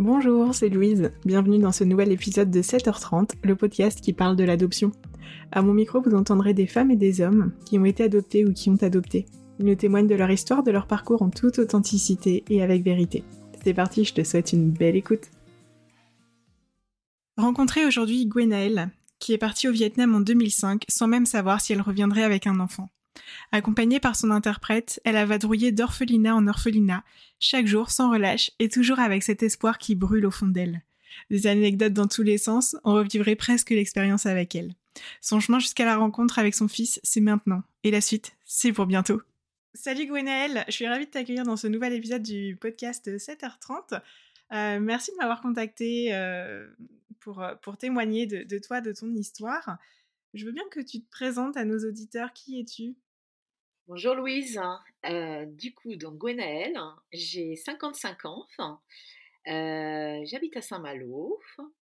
Bonjour, c'est Louise. Bienvenue dans ce nouvel épisode de 7h30, le podcast qui parle de l'adoption. À mon micro, vous entendrez des femmes et des hommes qui ont été adoptés ou qui ont adopté. Ils nous témoignent de leur histoire, de leur parcours en toute authenticité et avec vérité. C'est parti, je te souhaite une belle écoute. Rencontrer aujourd'hui Gwenaëlle, qui est partie au Vietnam en 2005 sans même savoir si elle reviendrait avec un enfant. Accompagnée par son interprète, elle a vadrouillé d'orphelinat en orphelinat, chaque jour sans relâche et toujours avec cet espoir qui brûle au fond d'elle. Des anecdotes dans tous les sens, on revivrait presque l'expérience avec elle. Son chemin jusqu'à la rencontre avec son fils, c'est maintenant. Et la suite, c'est pour bientôt. Salut Gwenaëlle, je suis ravie de t'accueillir dans ce nouvel épisode du podcast 7h30. Euh, merci de m'avoir contacté euh, pour, pour témoigner de, toi, de ton histoire. Je veux bien que tu te présentes à nos auditeurs. Qui es-tu? Bonjour Louise. Euh, du coup, donc Gwenaëlle, j'ai 55 ans. Euh, J'habite à Saint-Malo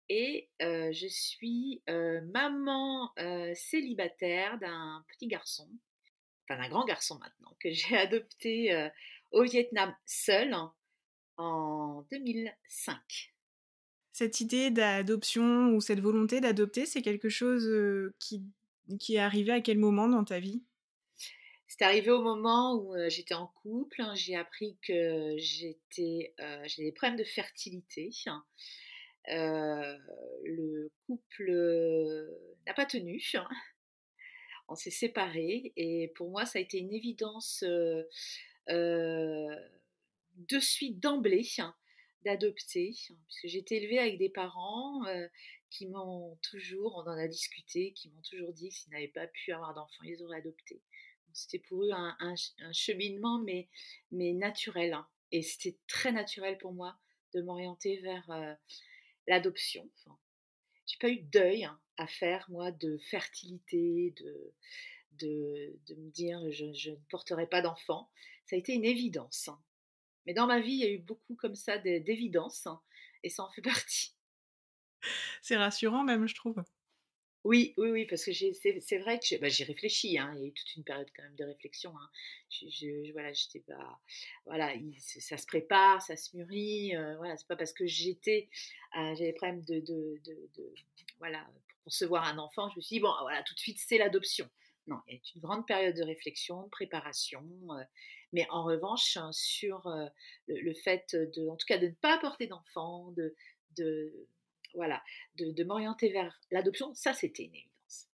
et euh, je suis maman célibataire d'un petit garçon, enfin d'un grand garçon maintenant, que j'ai adopté au Vietnam seul en 2005. Cette idée d'adoption ou cette volonté d'adopter, c'est quelque chose euh, qui, est arrivé à quel moment dans ta vie? C'est arrivé au moment où euh, j'étais en couple. hein, J'ai appris que j'étais, euh, j'ai des problèmes de fertilité. Euh, le couple n'a pas tenu. On s'est séparés et pour moi, ça a été une évidence de suite d'emblée d'adopter, puisque j'ai été élevée avec des parents qui m'ont toujours, on en a discuté, qui m'ont toujours dit que s'ils n'avaient pas pu avoir d'enfants, ils auraient adopté. C'était pour eux un, un ch- un cheminement, mais, mais naturel. hein. Et c'était très naturel pour moi de m'orienter vers l'adoption. Enfin, j'ai pas eu de deuil hein, à faire, moi, de fertilité, de, de, de me dire je, ne porterai pas d'enfant. Ça a été une évidence. hein. Mais dans ma vie, il y a eu beaucoup comme ça d'é- d'évidence, hein, et ça en fait partie. C'est rassurant même, je trouve. Oui, oui, oui, parce que c'est vrai que j'ai bah, réfléchi, hein, il y a eu toute une période quand même de réflexion. Hein. Je, je- je- voilà, j'étais pas, voilà, il- ça se prépare, ça se mûrit. euh, voilà, c'est pas parce que j'étais, euh, j'avais des problèmes de, de, de, de- voilà, pour concevoir un enfant, je me suis dit bon, voilà, tout de suite c'est l'adoption. Non, il y a eu une grande période de réflexion, de préparation, euh, mais en revanche hein, sur euh, le, fait de, en tout cas, de ne pas apporter d'enfant, de, de, voilà, de, de m'orienter vers l'adoption, ça c'était une évidence.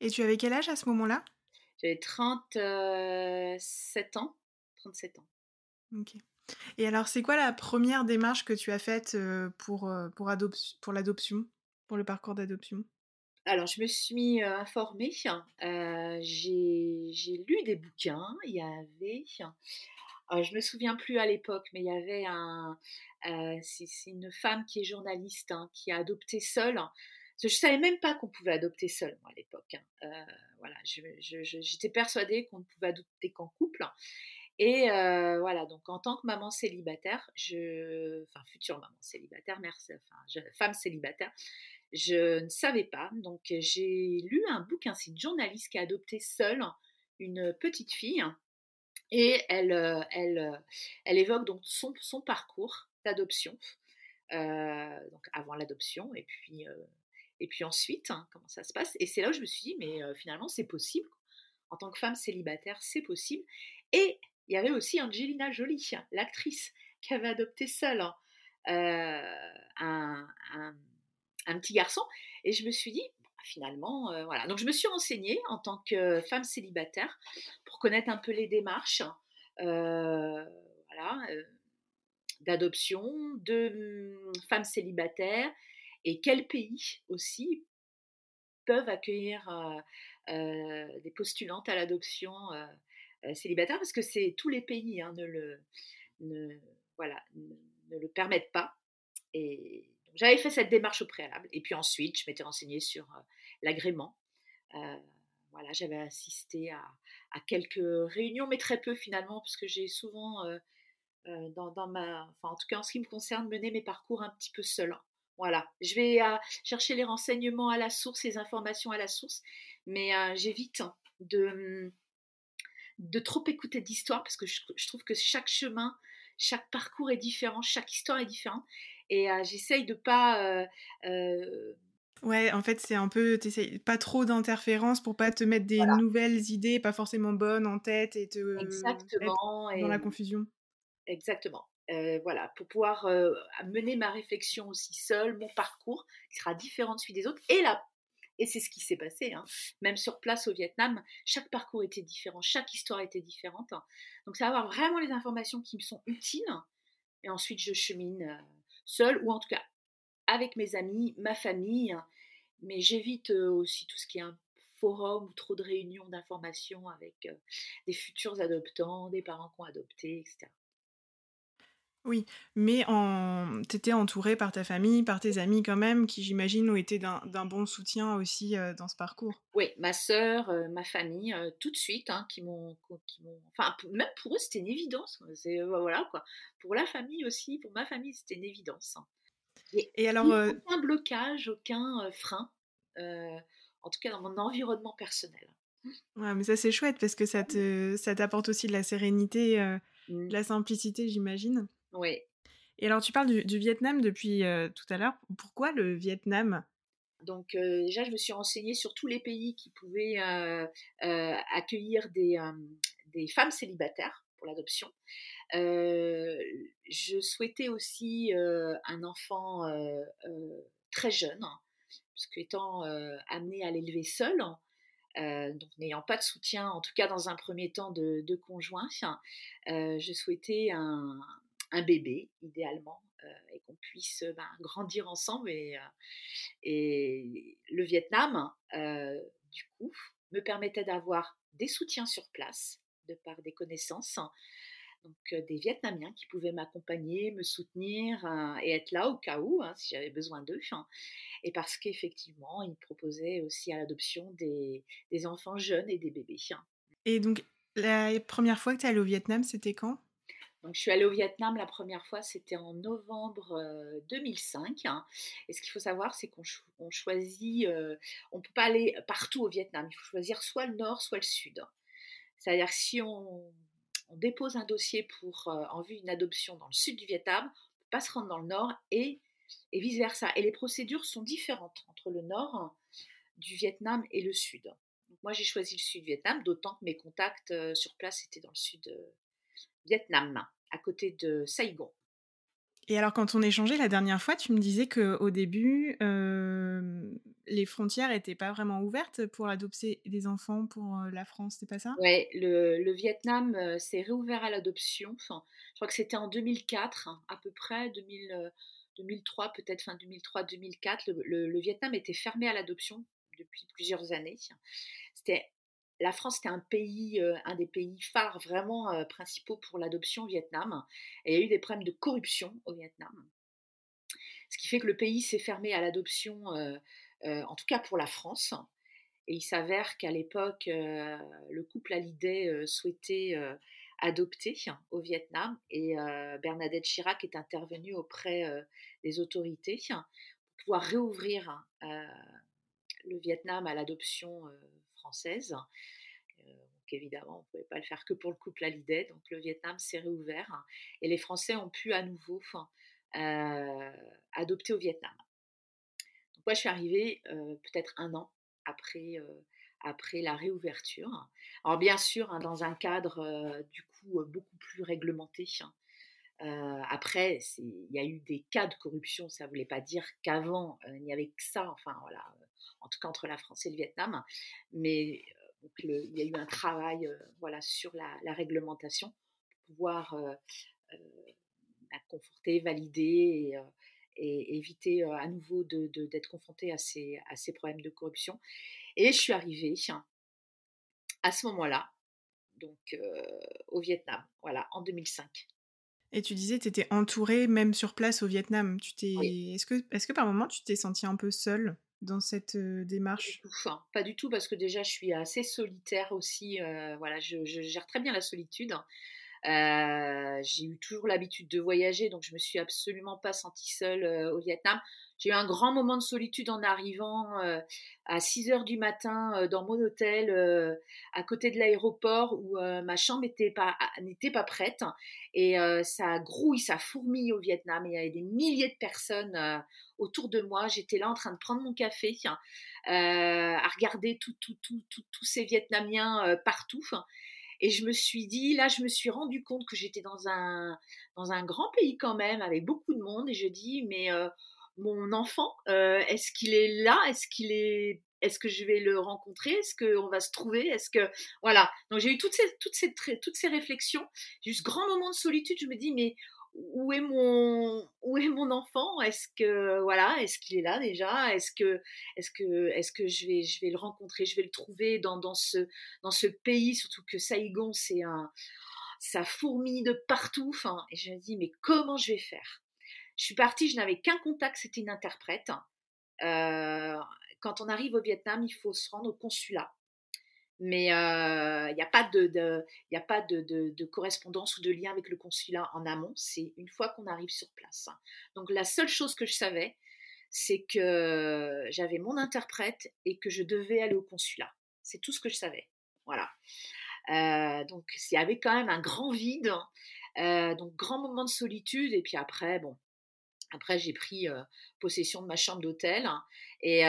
Et tu avais quel âge à ce moment-là? J'avais 37 ans. 37 ans. Ok. Et alors, c'est quoi la première démarche que tu as faite euh, pour, euh, pour, adop- pour l'adoption, pour le parcours d'adoption? Alors, je me suis euh, informée, euh, j'ai lu des bouquins, il y avait, euh, je me souviens plus à l'époque, mais il y avait euh, une femme qui est journaliste, hein, qui a adopté seule. Je savais même pas qu'on pouvait adopter seul, moi, à l'époque. hein. Voilà, j'étais persuadée qu'on ne pouvait adopter qu'en couple. Et voilà, donc en tant que maman célibataire, enfin future maman célibataire, mère, femme célibataire, je ne savais pas. Donc j'ai lu un bouquin, c'est une journaliste qui a adopté seule une petite fille et elle, euh, elle, euh, elle évoque donc son, parcours d'adoption, euh, donc avant l'adoption et puis, et puis ensuite, hein, comment ça se passe. Et c'est là où je me suis dit, mais finalement c'est possible. En tant que femme célibataire, c'est possible. Et il y avait aussi Angelina Jolie, l'actrice, qui avait adopté seule hein, un- un petit garçon. Et je me suis dit, bah, finalement, euh, voilà. Donc je me suis renseignée en tant que femme célibataire pour connaître un peu les démarches, euh, voilà, euh, d'adoption, de hum, femmes célibataires et quels pays aussi peuvent accueillir des postulantes à l'adoption célibataire parce que c'est tous les pays hein, ne le ne, voilà ne, le permettent pas et j'avais fait cette démarche au préalable et puis ensuite je m'étais renseignée sur euh, l'agrément Euh, voilà j'avais assisté à, quelques réunions mais très peu finalement parce que j'ai souvent euh, enfin en tout cas en ce qui me concerne mené mes parcours un petit peu seul voilà, je vais chercher les renseignements à la source, les informations à la source, mais j'évite de, de trop écouter d'histoires parce que je, je trouve que chaque chemin chaque parcours est différent, chaque histoire est différente. Et j'essaye de pas Ouais, en fait, c'est un peu, t'essayes pas trop d'interférences pour pas te mettre des nouvelles idées, pas forcément bonnes en tête et te Exactement, dans la confusion. Exactement. voilà, pour pouvoir mener ma réflexion aussi seule, mon parcours qui sera différent de celui des autres, et là, et c'est ce qui s'est passé, hein. même sur place au Vietnam, chaque parcours était différent, chaque histoire était différente. Donc, ça va avoir vraiment les informations qui me sont utiles, et ensuite je chemine seule, ou en tout cas avec mes amis, ma famille, mais j'évite aussi tout ce qui est un forum ou trop de réunions d'informations avec des futurs adoptants, des parents qui ont adopté, etc. Oui, mais en... tu étais entourée par ta famille, par tes amis quand même, qui j'imagine ont été d'un bon soutien aussi dans ce parcours. Oui, ma sœur, ma famille, tout de suite, hein, qui m'ont... Enfin, même pour eux, c'était une évidence. C'est, voilà, quoi. Pour la famille aussi, pour ma famille, c'était une évidence. Hein. Et, alors, aucun blocage, aucun frein, en tout cas dans mon environnement personnel. Ouais, mais ça c'est chouette parce que ça te, ça t'apporte aussi de la sérénité, mmh. de la simplicité, j'imagine. Oui. Et alors, tu parles du, Vietnam depuis tout à l'heure. Pourquoi le Vietnam? Donc, déjà, je me suis renseignée sur tous les pays qui pouvaient accueillir des, des femmes célibataires pour l'adoption. Euh, je souhaitais aussi euh, un enfant euh, très jeune, puisque étant amenée à l'élever seule, donc n'ayant pas de soutien, en tout cas dans un premier temps de, conjoint, je souhaitais un, bébé, idéalement, et qu'on puisse ben, grandir ensemble. Et, et le Vietnam, du coup, me permettait d'avoir des soutiens sur place, de par des connaissances, donc des Vietnamiens qui pouvaient m'accompagner, me soutenir hein, et être là au cas où, hein, si j'avais besoin d'eux. Hein. Et parce qu'effectivement, ils proposaient aussi à l'adoption des, enfants jeunes et des bébés. Et donc, la première fois que tu es allée au Vietnam, c'était quand? Donc, je suis allée au Vietnam la première fois, c'était en novembre 2005. Et ce qu'il faut savoir, c'est qu'on choisit, on ne peut pas aller partout au Vietnam. Il faut choisir soit le nord, soit le sud. C'est-à-dire si on dépose un dossier pour, euh, en vue d'une adoption dans le sud du Vietnam, on ne peut pas se rendre dans le nord et, vice-versa. Et les procédures sont différentes entre le nord du Vietnam et le sud. moi, j'ai choisi le sud Vietnam, d'autant que mes contacts euh, sur place étaient dans le sud euh, Vietnam, à côté de Saigon. Et alors, quand on échangeait la dernière fois, tu me disais qu'au début, euh, les frontières n'étaient pas vraiment ouvertes pour adopter des enfants pour euh, la France, c'est pas ça? Oui, le, Vietnam euh, s'est réouvert à l'adoption. Enfin, je crois que c'était en 2004, hein, à peu près, 2003 peut-être, fin 2003-2004. Le, le, Vietnam était fermé à l'adoption depuis plusieurs années. C'était la France était un pays, euh, un des pays phares vraiment euh, principaux pour l'adoption au Vietnam. Et il y a eu des problèmes de corruption au Vietnam. Ce qui fait que le pays s'est fermé à l'adoption, euh, en tout cas pour la France. Et il s'avère qu'à l'époque, le couple Hallyday souhaitait adopter au Vietnam. Et Bernadette Chirac est intervenue auprès des autorités pour pouvoir réouvrir le Vietnam à l'adoption française. Euh, donc évidemment, on ne pouvait pas le faire que pour le couple Hallyday. Donc le Vietnam s'est réouvert et les Français ont pu à nouveau euh, adopter au Vietnam. Donc moi, je suis arrivée euh, peut-être un an après, après la réouverture. Alors bien sûr, hein, dans un cadre du coup beaucoup plus réglementé. après, il y a eu des cas de corruption, ça ne voulait pas dire qu'avant, il n'y avait que ça. Enfin, voilà, en tout cas entre la France et le Vietnam. Mais euh, il y a eu un travail euh, voilà, sur la, réglementation pour pouvoir euh, bah, conforter, valider et, éviter à nouveau d'être de, confronté à ces, à ces problèmes de corruption. Et je suis arrivée à ce moment-là, donc au Vietnam, voilà, en 2005. Et tu disais, tu étais entourée même sur place au Vietnam. Tu t'es, est-ce que, est-ce que par moment tu t'es sentie un peu seule? Dans cette démarche? Pas du tout, parce que déjà je suis assez solitaire aussi. voilà, je, gère très bien la solitude. J'ai eu toujours l'habitude de voyager, donc je me suis absolument pas sentie seule au Vietnam. J'ai eu un grand moment de solitude en arrivant euh, à 6 heures du matin euh, dans mon hôtel euh, à côté de l'aéroport où ma chambre n'était pas, prête. Et ça grouille, ça fourmille au Vietnam. il y avait des milliers de personnes autour de moi. J'étais là en train de prendre mon café, à regarder tous ces Vietnamiens partout. Et je me suis dit, là, je me suis rendu compte que j'étais dans un, dans un grand pays quand même, avec beaucoup de monde. Et je dis, mais mon enfant, euh, est-ce qu'il est là? Est-ce qu'il est est-ce que je vais le rencontrer? Est-ce qu'on va se trouver? Est-ce que voilà Donc j'ai eu toutes ces toutes ces toutes ces réflexions. J'ai eu ce grand moment de solitude. Je me dis mais où est mon où est mon enfant? Est-ce que voilà Est-ce qu'il est là déjà? Est-ce que est-ce que est-ce que je vais je vais le rencontrer Je vais le trouver dans dans ce dans ce pays? Surtout que Saigon c'est un ça fourmille de partout. Enfin, et je me dis mais comment je vais faire? Je suis partie, je n'avais qu'un contact, c'était une interprète. Euh, quand on arrive au Vietnam, il faut se rendre au consulat. Mais il n'y a pas, de, correspondance ou de lien avec le consulat en amont. C'est une fois qu'on arrive sur place. Donc la seule chose que je savais, c'est que j'avais mon interprète et que je devais aller au consulat. C'est tout ce que je savais. Voilà. Donc il y avait quand même un grand vide, donc grand moment de solitude. Et puis après, bon, après, j'ai pris possession de ma chambre d'hôtel et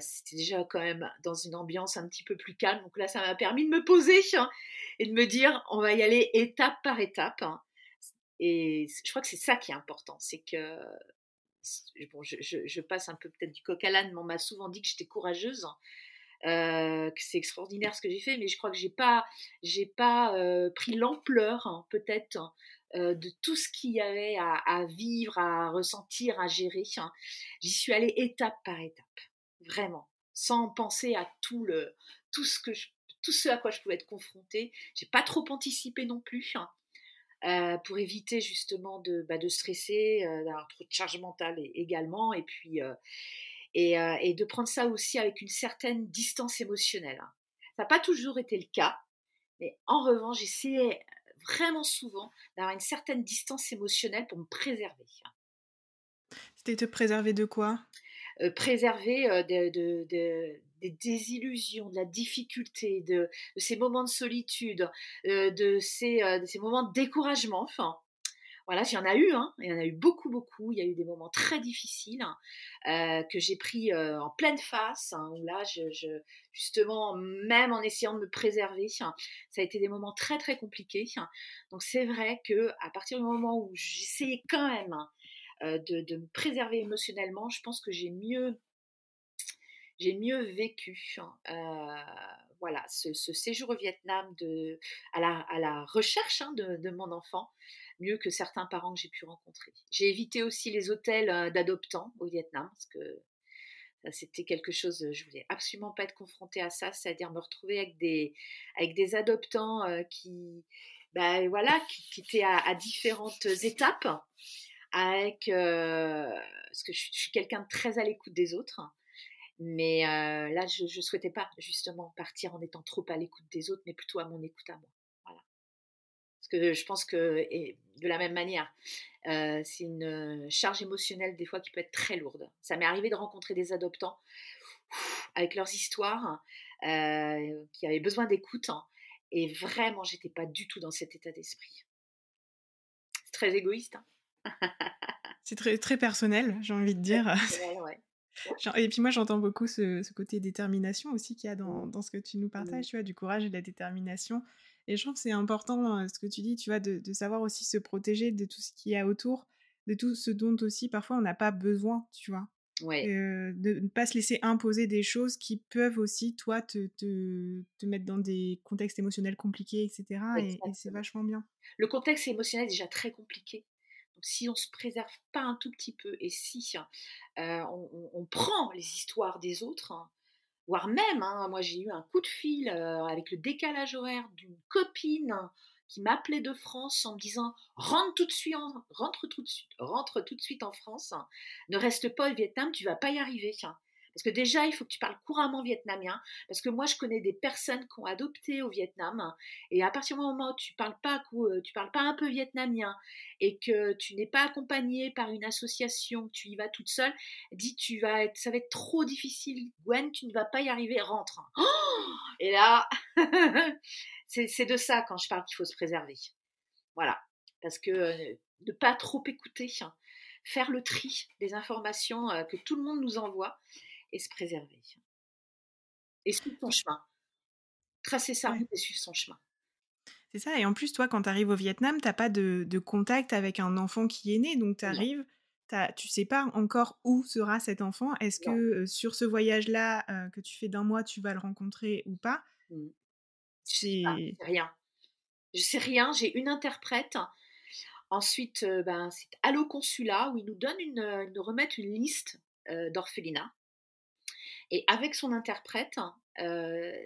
c'était déjà quand même dans une ambiance un petit peu plus calme. Donc là, ça m'a permis de me poser hein, et de me dire, on va y aller étape par étape. Hein. Et je crois que c'est ça qui est important, c'est que bon, je, passe un peu peut-être du coq à l'âne, mais on m'a souvent dit que j'étais courageuse. Hein, que c'est extraordinaire ce que j'ai fait, mais je crois que j'ai pas, pas pris l'ampleur peut-être euh, de tout ce qu'il y avait à, vivre, à ressentir, à gérer. Hein. J'y suis allée étape par étape, vraiment, sans penser à tout le, tout ce que à quoi je pouvais être confrontée. J'ai pas trop anticipé non plus. Hein, euh, pour éviter justement de, bah, de stresser, euh, d'avoir trop de charge mentale également, et puis et, et, de prendre ça aussi avec une certaine distance émotionnelle. Hein. Ça n'a pas toujours été le cas, mais en revanche, j'essayais vraiment souvent d'avoir une certaine distance émotionnelle pour me préserver. C'était te préserver de quoi? Euh, Préserver euh, de, des désillusions, de la difficulté, de, ces moments de solitude, euh, de, ces, de ces moments de découragement. Enfin, voilà, il y en a eu, hein, il y en a eu beaucoup, beaucoup. Il y a eu des moments très difficiles hein, que j'ai pris en pleine face, hein, où là, je, justement, même en essayant de me préserver, ça a été des moments très, très compliqués. Donc c'est vrai que à partir du moment où j'essayais quand même de, me préserver émotionnellement, je pense que j'ai mieux, j'ai mieux vécu. Voilà, ce, séjour au Vietnam de, à, la, recherche de, de, mon enfant, mieux que certains parents que j'ai pu rencontrer. J'ai évité aussi les hôtels euh, d'adoptants au Vietnam, parce que c'était quelque chose, je voulais absolument pas être confrontée à ça, c'est-à-dire me retrouver avec des, adoptants euh, qui, ben voilà, qui, étaient à, différentes étapes, euh, parce que je, suis quelqu'un de très à l'écoute des autres, mais là, je ne souhaitais pas justement partir en étant trop à l'écoute des autres, mais plutôt à mon écoute à moi que je pense que, et de la même manière, euh, c'est une charge émotionnelle des fois qui peut être très lourde. Ça m'est arrivé de rencontrer des adoptants avec leurs histoires euh, qui avaient besoin d'écoute hein, et vraiment, j'étais pas du tout dans cet état d'esprit. C'est très égoïste. Hein. c'est très, très personnel, j'ai envie de dire. Et puis moi, j'entends beaucoup ce, côté détermination aussi qu'il y a dans, dans, ce que tu nous partages, tu vois, du courage et de la détermination. Et je trouve que c'est important ce que tu dis, tu vois, de, savoir aussi se protéger de tout ce qui est autour, de tout ce dont aussi parfois on n'a pas besoin, tu vois? Ouais. de ne pas se laisser imposer des choses qui peuvent aussi, toi, te, te, te mettre dans des contextes émotionnels compliqués, etc. Et, c'est vachement bien. Le contexte émotionnel est déjà très compliqué. Si on se préserve pas un tout petit peu et si on, on, prend les histoires des autres, hein, voire même, hein, moi j'ai eu un coup de fil euh, avec le décalage horaire d'une copine qui m'appelait de France en me disant rentre tout de suite, en, rentre tout de suite, rentre tout de suite en France, ne reste pas au Vietnam, tu vas pas y arriver. Parce que déjà, il faut que tu parles couramment vietnamien. Parce que moi, je connais des personnes qui ont adopté au Vietnam. Et à partir du moment où tu parles pas, euh, tu parles pas un peu vietnamien et que tu n'es pas accompagné par une association, tu y vas toute seule, dis tu vas être, ça va être trop difficile. Gwen, tu ne vas pas y arriver. Rentre. et là, c'est de ça quand je parle qu'il faut se préserver. Voilà. Parce que euh, ne pas trop écouter, faire le tri des informations euh, que tout le monde nous envoie et se préserver. Et suivre son chemin. Tracer sa route et suivre son chemin. C'est ça, et en plus, toi, quand tu arrives au Vietnam, tu n'as pas de, contact avec un enfant qui est né, donc tu arrives, tu sais pas encore où sera cet enfant. Est-ce que euh, sur ce voyage-là euh, que tu fais d'un mois, tu vas le rencontrer ou pas? Mmh. Je sais rien. Je sais rien, j'ai une interprète Ensuite, euh, ben, c'est Allo Consulat où ils nous donnent une, euh, nous remettent une liste d'orphelinats. Et avec son interprète,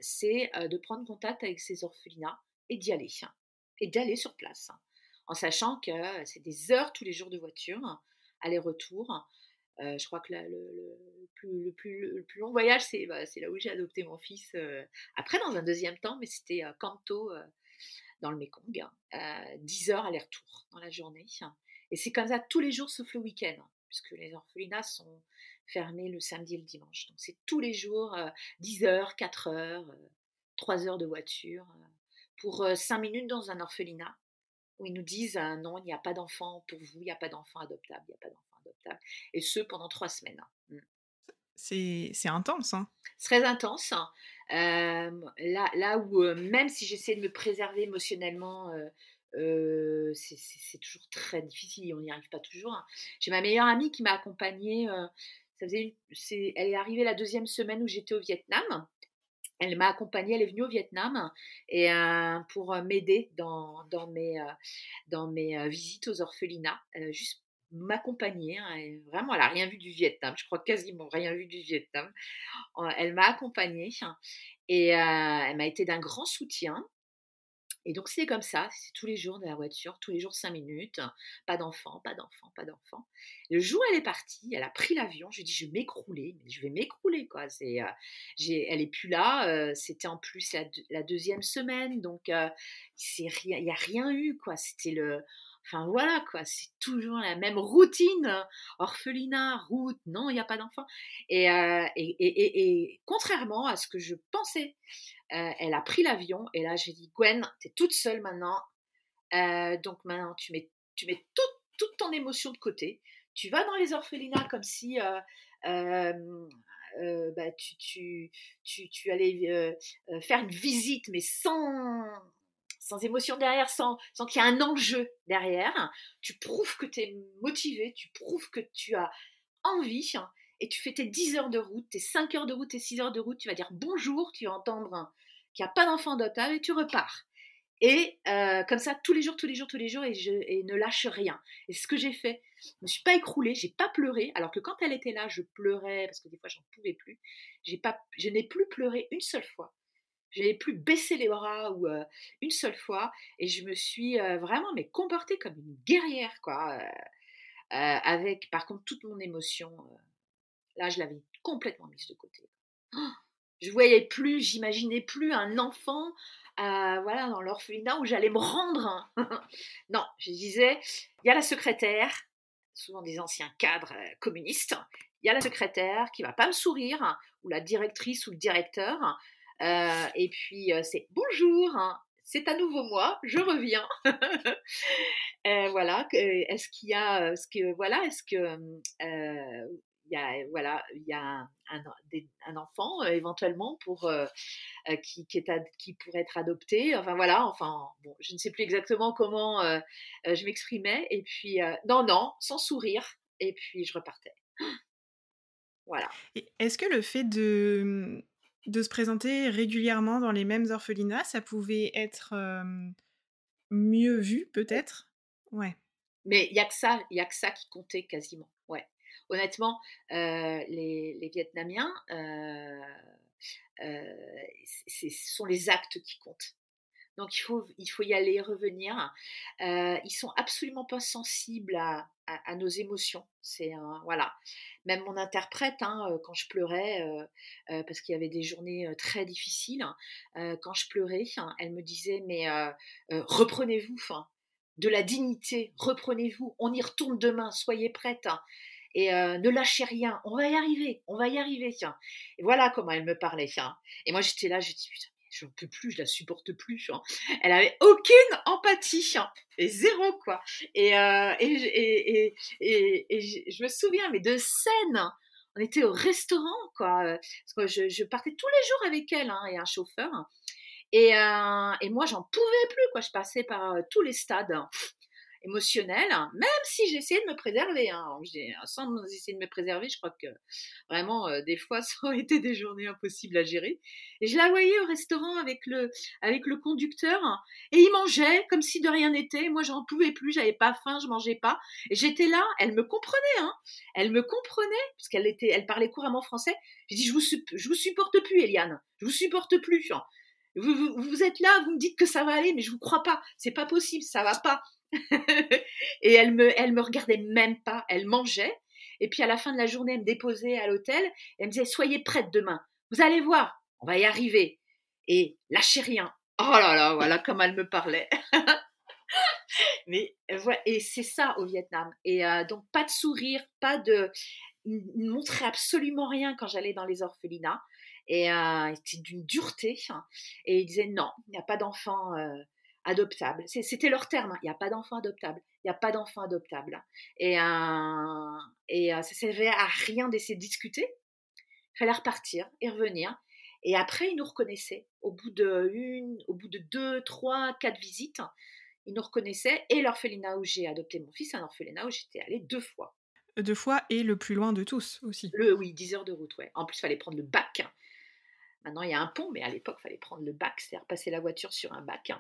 c'est de prendre contact avec ces orphelinats et d'y aller. Et d'aller sur place. En sachant que c'est des heures tous les jours de voiture, aller-retour. je crois que le, plus, long voyage, c'est bah, là où j'ai adopté mon fils. après, dans un deuxième temps, mais c'était Kanto dans le Mekong, 10 euh, heures aller-retour dans la journée. Et c'est comme ça tous les jours sauf le week-end, puisque les orphelinats sont fermés le samedi et le dimanche. Donc c'est tous les jours 10 euh, heures, 4 heures, 3 euh, heures de voiture pour 5 minutes dans un orphelinat où ils nous disent non, il n'y a pas d'enfant pour vous, il n'y a pas d'enfant adoptable, il n'y a pas d'enfant adoptable. Et ce pendant 3 semaines. Mmh. C'est intense. Hein. Très intense. là, là où, même si j'essaie de me préserver émotionnellement, c'est toujours très difficile, on n'y arrive pas toujours. Hein. J'ai ma meilleure amie qui m'a accompagnée, elle est arrivée la deuxième semaine où j'étais au Vietnam. Elle m'a accompagnée, elle est venue au Vietnam et pour m'aider dans, mes, mes visites aux orphelinats, juste m'accompagner. Hein, vraiment, elle n'a rien vu du Vietnam. Je crois quasiment rien vu du Vietnam. Elle m'a accompagnée et elle m'a été d'un grand soutien. Et donc c'est comme ça, c'est tous les jours dans la voiture, tous les jours cinq minutes, pas d'enfant, pas d'enfant, pas d'enfant. Le jour où elle est partie, elle a pris l'avion, je dis je vais m'écrouler, je vais m'écrouler quoi. C'est, elle est plus là, c'était en plus la, deuxième semaine, donc il n'y a rien eu quoi. C'était le, Enfin voilà quoi, c'est toujours la même routine, orphelinat, route, non, il n'y a pas d'enfant. Euh, et, contrairement à ce que je pensais, euh, elle a pris l'avion et là j'ai dit Gwen, tu es toute seule maintenant, euh, donc maintenant tu mets, tu mets toute, ton émotion de côté, tu vas dans les orphelinats comme si bah, tu, tu, tu, allais faire une visite mais sans sans émotion derrière, sans, sans qu'il y ait un enjeu derrière. Tu prouves que tu es motivé, tu prouves que tu as envie et tu fais tes 10 heures de route, tes 5 heures de route, tes 6 heures de route, tu vas dire bonjour, tu vas entendre qu'il n'y a pas d'enfant adoptable et tu repars. Et euh, comme ça, tous les jours, tous les jours, tous les jours, et, je, ne lâche rien. Et ce que j'ai fait. Je ne me suis pas écroulée, j'ai pas pleuré, alors que quand elle était là, je pleurais, parce que des fois, j'en pouvais plus. Je n'ai plus pleuré une seule fois. Je n'avais plus baissé les bras ou une seule fois et je me suis vraiment mais comportée comme une guerrière quoi. avec par contre toute mon émotion. Là, je l'avais complètement mise de côté. Oh, je voyais plus, j'imaginais plus un enfant voilà, dans l'orphelinat où j'allais me rendre. non, je disais, il y a la secrétaire, souvent des anciens cadres communistes, il y a la secrétaire qui va pas me sourire, ou la directrice ou le directeur, euh, et puis euh, c'est bonjour, hein, c'est à nouveau moi, je reviens. Euh, voilà, est-ce qu'il y a, ce que voilà, est-ce que y a voilà, il y a un, un, enfant éventuellement pour qui, qui, est qui pourrait être adopté. Enfin voilà, enfin bon, je ne sais plus exactement comment je m'exprimais. Et puis non non, sans sourire. Et puis je repartais. Voilà. Est-ce que le fait de de se présenter régulièrement dans les mêmes orphelinats, ça pouvait être mieux vu peut-être? Ouais. Mais il y a que ça, il y a que ça qui comptait quasiment. Honnêtement, les, les, Vietnamiens, ce sont les actes qui comptent. Donc il faut, il faut y aller, revenir. Euh, ils sont absolument pas sensibles à, nos émotions. C'est voilà. Même mon interprète, hein, euh, quand je pleurais, euh, euh, parce qu'il y avait des journées très difficiles, quand je pleurais, elle me disait mais reprenez-vous, de la dignité, reprenez-vous. On y retourne demain. Soyez prête. Hein, et ne lâchez rien, on va y arriver, on va y arriver. Et voilà comment elle me parlait. Et moi j'étais là, je dis putain, je ne peux plus, je la supporte plus. Hein. Elle avait aucune empathie, hein. et zéro quoi. Et, euh, et, et, et, je me souviens, mais de scènes. On était au restaurant, quoi. Parce que je, partais tous les jours avec elle hein, et un chauffeur. Et, euh, et moi, j'en pouvais plus, quoi. Je passais par euh, tous les stades émotionnel, hein, même si j'essayais de me préserver. Hein. Sans essayer de me préserver, je crois que vraiment, euh, des fois, ça aurait été des journées impossibles à gérer. Et je la voyais au restaurant avec le, avec le conducteur, hein, et il mangeait comme si de rien n'était. Moi, j'en pouvais plus, j'avais pas faim, je mangeais pas. Et j'étais là, elle me comprenait, hein. Elle me comprenait, parce qu'elle était, elle parlait couramment français. J'ai dit, je vous, je vous supporte plus, Eliane. Je vous supporte plus. Vous, vous, êtes là, vous me dites que ça va aller, mais je vous crois pas. C'est pas possible, ça va pas. et elle me, me regardait même pas, elle mangeait. Et puis à la fin de la journée, elle me déposait à l'hôtel. Elle me disait Soyez prête demain. Vous allez voir, on va y arriver. Et lâchez rien. Oh là là, voilà comme elle me parlait. Mais voilà, et c'est ça au Vietnam. Et euh, donc pas de sourire, pas de montrer absolument rien quand j'allais dans les orphelinats. Et euh, c'était d'une dureté. Et il disait non, il n'y a pas d'enfants euh, adoptable. C'était leur terme, hein. il n'y a pas d'enfant adoptable, il n'y a pas d'enfant adoptable. Et, euh, et euh, ça servait à rien d'essayer de discuter, il fallait repartir et revenir. Et après, ils nous reconnaissaient. Au bout de une, au bout de deux, trois, quatre visites, ils nous reconnaissaient. Et l'orphelinat où j'ai adopté mon fils, un orphelinat où j'étais allée deux fois. Deux fois et le plus loin de tous aussi. Le, oui, 10 heures de route, ouais. En plus, il fallait prendre le bac. Maintenant, il y a un pont, mais à l'époque, il fallait prendre le bac, c'est-à-dire passer la voiture sur un bac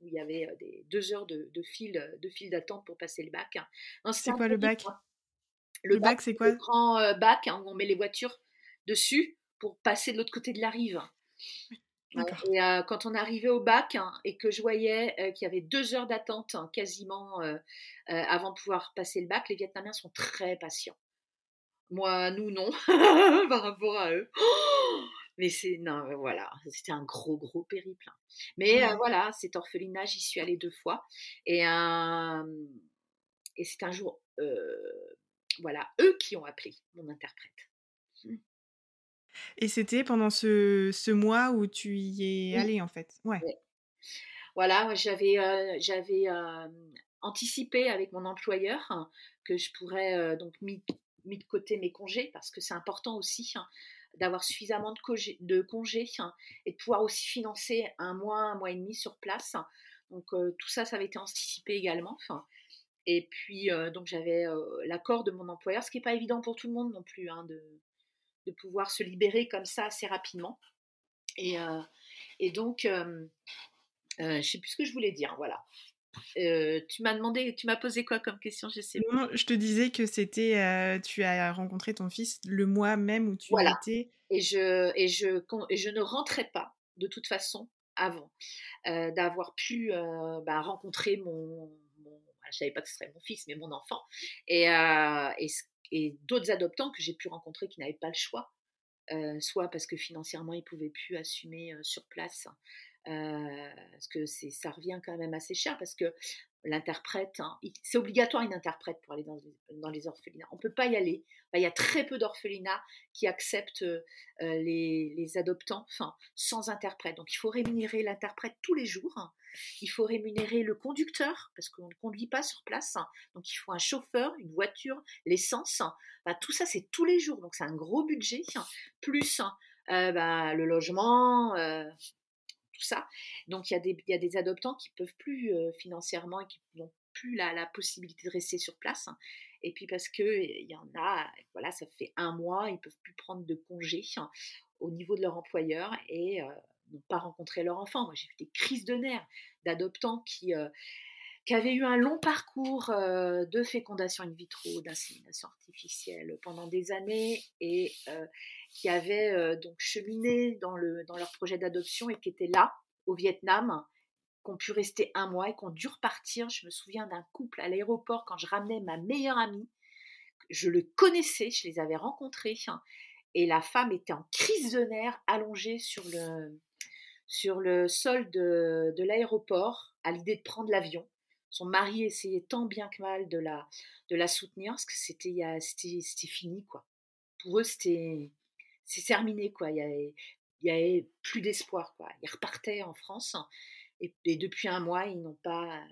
où il y avait des deux heures de, de fil de fil d'attente pour passer le bac. C'est quoi le bac? Le, bac, c'est quoi? Le grand bac hein, où on met les voitures dessus pour passer de l'autre côté de la rive. Et quand on arrivait au bac hein, et que je voyais qu'il y avait deux heures d'attente hein, quasiment avant de pouvoir passer le bac, les Vietnamiens sont très patients. Moi, nous, non, par rapport à eux. Mais c'est non, voilà, c'était un gros gros périple. Hein. Mais voilà, cet orphelinat, j'y suis allée deux fois et et c'est un jour, voilà, eux qui ont appelé mon interprète. Mmh. Et c'était pendant ce, ce, mois où tu y es allée en fait? Ouais. Voilà, j'avais j'avais anticipé avec mon employeur hein, que je pourrais donc mis, mis de côté mes congés parce que c'est important aussi. Hein, d'avoir suffisamment de, congés, hein, et de pouvoir aussi financer un mois, un mois et demi sur place. Donc euh, tout ça, ça avait été anticipé également. et puis euh, donc j'avais euh, l'accord de mon employeur, ce qui n'est pas évident pour tout le monde non plus, hein, de, pouvoir se libérer comme ça assez rapidement. Et, et donc, je ne sais plus ce que je voulais dire, voilà. Euh, tu m'as demandé, tu m'as posé quoi comme question Je sais non, je te disais que c'était, euh, tu as rencontré ton fils le mois même où tu voilà. étais. Et je, et, je, et je ne rentrais pas de toute façon avant euh, d'avoir pu bah, rencontrer mon, mon je savais pas que ce serait mon fils, mais mon enfant, et, et, et d'autres adoptants que j'ai pu rencontrer qui n'avaient pas le choix, soit parce que financièrement ils pouvaient plus assumer sur place euh, parce que ça revient quand même assez cher parce que l'interprète, hein, c'est obligatoire une interprète pour aller dans les, orphelinats. On ne peut pas y aller. il y a très peu d'orphelinats qui acceptent euh, les, les, adoptants sans interprète. Donc il faut rémunérer l'interprète tous les jours. Hein. Il faut rémunérer le conducteur parce qu'on ne conduit pas sur place. Hein. Donc il faut un chauffeur, une voiture, l'essence. tout ça c'est tous les jours. Donc c'est un gros budget. Plus euh, bah, le logement, ça. Donc il y, a des, adoptants qui peuvent plus euh, financièrement et qui n'ont plus la, possibilité de rester sur place. Hein. Et puis parce que il y en a, voilà, ça fait un mois, ils peuvent plus prendre de congés hein, au niveau de leur employeur et euh, n'ont pas rencontré leur enfant. Moi j'ai vu des crises de nerfs d'adoptants qui euh, qui avaient eu un long parcours de fécondation in vitro, d'insémination artificielle pendant des années et qui avaient donc cheminé dans, le, dans leur projet d'adoption et qui étaient là, au Vietnam, ont pu rester un mois et qui ont dû repartir. Je me souviens d'un couple à l'aéroport quand je ramenais ma meilleure amie. Je le connaissais, je les avais rencontrés. Et la femme était en crise de nerfs, allongée sur le, sur le sol de, de l'aéroport, à l'idée de prendre l'avion. Son mari essayait tant bien que mal de la, de la soutenir, parce que c'était, c'était, fini, quoi. Pour eux, c'était c'est terminé, quoi. Il y avait, plus d'espoir, quoi. Ils repartaient en France, et, depuis un mois, ils n'ont pas,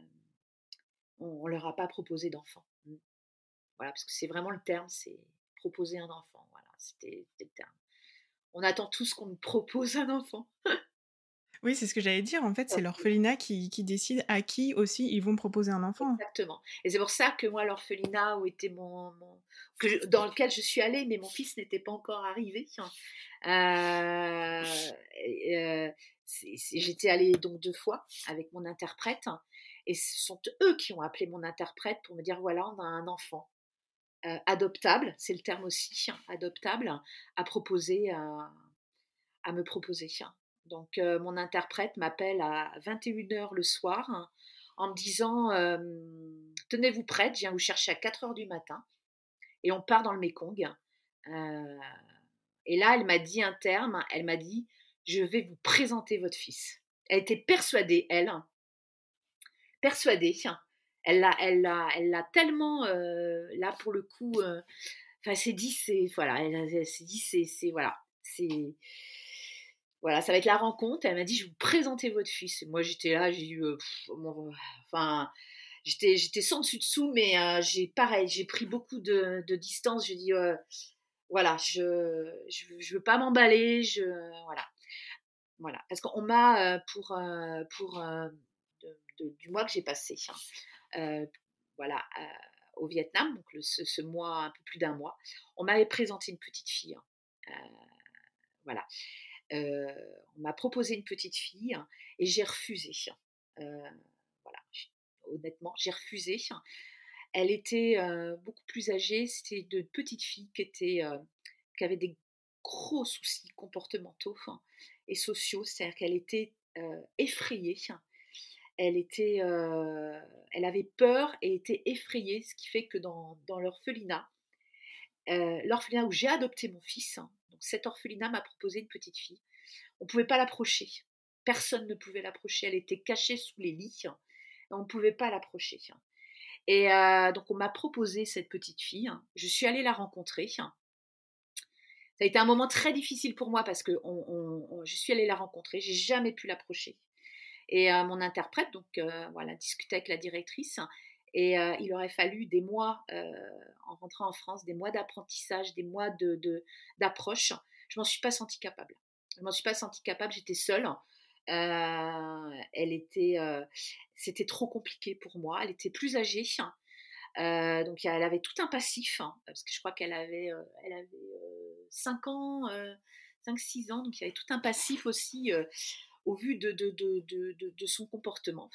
on, ne leur a pas proposé d'enfant. Mmh. Voilà, parce que c'est vraiment le terme, c'est proposer un enfant. Voilà, c'était le terme. On attend tous qu'on nous propose un enfant. Oui, c'est ce que j'allais dire. En fait, c'est l'orphelinat qui, décide à qui aussi ils vont proposer un enfant. Exactement. Et c'est pour ça que moi, l'orphelinat où était mon, que dans lequel je suis allée, mais mon fils n'était pas encore arrivé. Euh, euh, j'étais allée donc deux fois avec mon interprète, et ce sont eux qui ont appelé mon interprète pour me dire voilà, on a un enfant. Euh, adoptable, c'est le terme aussi, adoptable, à proposer, à me proposer. Donc mon interprète m'appelle à 21h le soir hein, en me disant Tenez-vous prête, je viens vous chercher à 4h du matin. Et on part dans le Mekong. et là, elle m'a dit un terme elle m'a dit Je vais vous présenter votre fils. Elle était persuadée, elle, persuadée. Elle l'a, elle tellement, là pour le coup, enfin, c'est dit, c'est, voilà, elle, dit, c'est, voilà, c'est voilà, ça va être la rencontre. Elle m'a dit, je vais vous présenter votre fils. Moi, j'étais là, j'ai eu, euh, enfin, j'étais, j'étais sans dessus dessous, mais euh, j'ai pareil, j'ai pris beaucoup de, distance. Je dis, euh, voilà, je, je, veux pas m'emballer, je, voilà, voilà, parce qu'on m'a pour, pour du mois que j'ai passé, hein, voilà, au Vietnam, donc ce, mois, un peu plus d'un mois, on m'avait présenté une petite fille, hein, voilà on m'a proposé une petite fille et j'ai refusé. voilà, honnêtement, j'ai refusé. Elle était beaucoup plus âgée, c'était de petites filles qui, étaient, qui avaient des gros soucis comportementaux et sociaux, c'est-à-dire qu'elle était effrayée. Elle, était, elle avait peur et était effrayée, ce qui fait que dans, l'orphelinat, l'orphelinat où j'ai adopté mon fils, donc cet orphelinat m'a proposé une petite fille. On ne pouvait pas l'approcher. Personne ne pouvait l'approcher. Elle était cachée sous les lits. on ne pouvait pas l'approcher. Et euh, donc on m'a proposé cette petite fille. Je suis allée la rencontrer. Ça a été un moment très difficile pour moi parce que je suis allée la rencontrer. J'ai jamais pu l'approcher. Et euh, mon interprète, donc euh, voilà, discutait avec la directrice. Et il aurait fallu des mois, en rentrant en France, des mois d'apprentissage, des mois d'approche. De, je m'en suis pas sentie capable. Je m'en suis pas sentie capable, j'étais seule. elle était, c'était trop compliqué pour moi. Elle était plus âgée. donc elle avait tout un passif, hein, parce que je crois qu'elle avait, elle avait 5 ans, 5-6 ans, donc il y avait tout un passif aussi au vu de, de, de, de son comportement.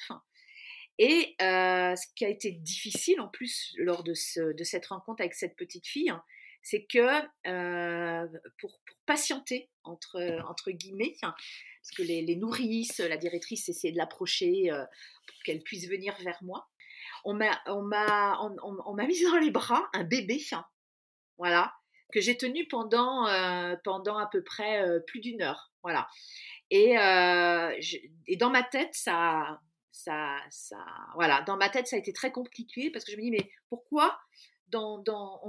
Et ce qui a été difficile en plus lors de, cette rencontre avec cette petite fille, hein, c'est que pour, patienter, entre, guillemets, hein, parce que les, les, nourrices, la directrice essayait de l'approcher pour qu'elle puisse venir vers moi, on m'a, mis dans les bras un bébé, hein, voilà, que j'ai tenu pendant, pendant à peu près plus d'une heure, voilà. Et, et dans ma tête, ça, ça, ça, voilà, dans ma tête, ça a été très compliqué parce que je me dis, mais pourquoi dans, dans,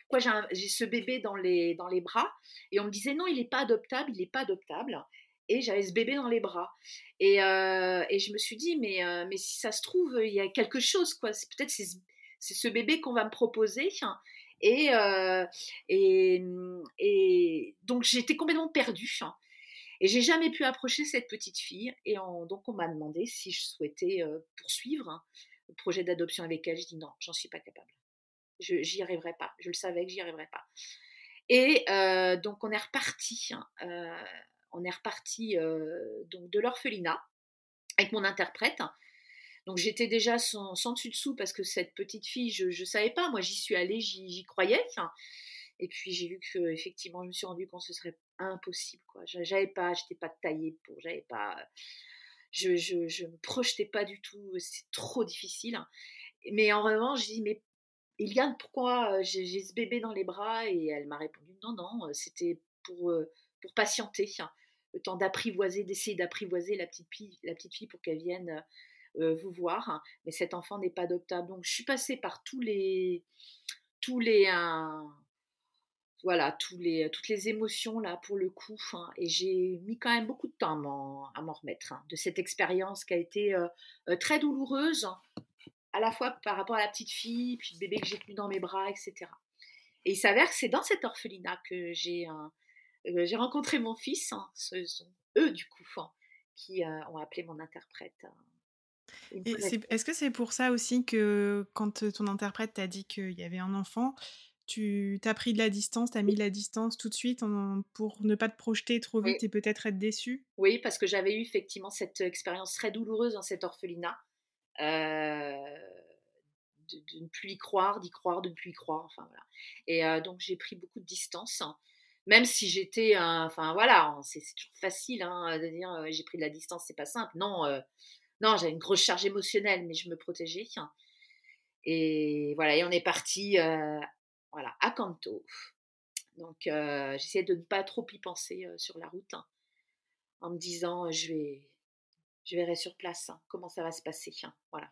pourquoi j'ai ce bébé dans les, dans les bras? Et on me disait, non, il n'est pas adoptable, il n'est pas adoptable. Et j'avais ce bébé dans les bras. Et, euh, et je me suis dit, mais, euh, mais si ça se trouve, il y a quelque chose, quoi. Peut-être c'est ce bébé qu'on va me proposer. Et, euh, et, et donc j'étais complètement perdue. Et j'ai jamais pu approcher cette petite fille. Et donc, on m'a demandé si je souhaitais poursuivre hein, le projet d'adoption avec elle. Je dis non, j'en suis pas capable. Je j'y arriverai pas. Je le savais que j'y arriverais pas. Et donc, on est reparti. Hein, on est reparti donc de l'orphelinat avec mon interprète. Donc j'étais déjà sans, dessus dessous parce que cette petite fille, je ne savais pas. Moi, j'y suis allée, j'y croyais. Et puis j'ai vu que effectivement, je me suis rendu compte que ce serait impossible quoi. J'avais pas, j'étais pas taillée pour, j'avais pas, je, je, me projetais pas du tout, c'est trop difficile. Mais en revanche, je dis, mais Eliane, pourquoi j'ai ce bébé dans les bras? Et elle m'a répondu, non, non, c'était pour, pour patienter, le temps d'apprivoiser, d'essayer d'apprivoiser la petite fille, la petite fille pour qu'elle vienne vous voir. Mais cet enfant n'est pas adoptable. Donc, je suis passée par tous les, tous les, voilà, tous les, toutes les émotions là pour le coup. Hein, et j'ai mis quand même beaucoup de temps à m'en remettre hein, de cette expérience qui a été euh, euh, très douloureuse, à la fois par rapport à la petite fille, puis le bébé que j'ai tenu dans mes bras, etc. Et il s'avère que c'est dans cette orphelinat que j'ai euh, j'ai rencontré mon fils. Hein, ce sont eux du coup qui ont appelé mon interprète. Est-ce que c'est pour ça aussi que quand ton interprète t'a dit qu'il y avait un enfant, tu t'as pris de la distance, t'as mis de la distance tout de suite pour ne pas te projeter trop vite et peut-être être déçu Oui, parce que j'avais eu effectivement cette expérience très douloureuse dans cet orphelinat. Euh, de, ne plus y croire, d'y croire, de ne plus y croire. Enfin, voilà. Et euh, donc j'ai pris beaucoup de distance. même si j'étais, enfin voilà, c'est toujours facile hein, de dire euh, j'ai pris de la distance, c'est pas simple. Non, non, j'avais une grosse charge émotionnelle, mais je me protégeais. Et voilà, et on est parti voilà, à Canto. Donc euh, j'essaie de ne pas trop y penser euh, sur la route, hein, en me disant je vais, je verrai sur place hein, comment ça va se passer. Hein, voilà.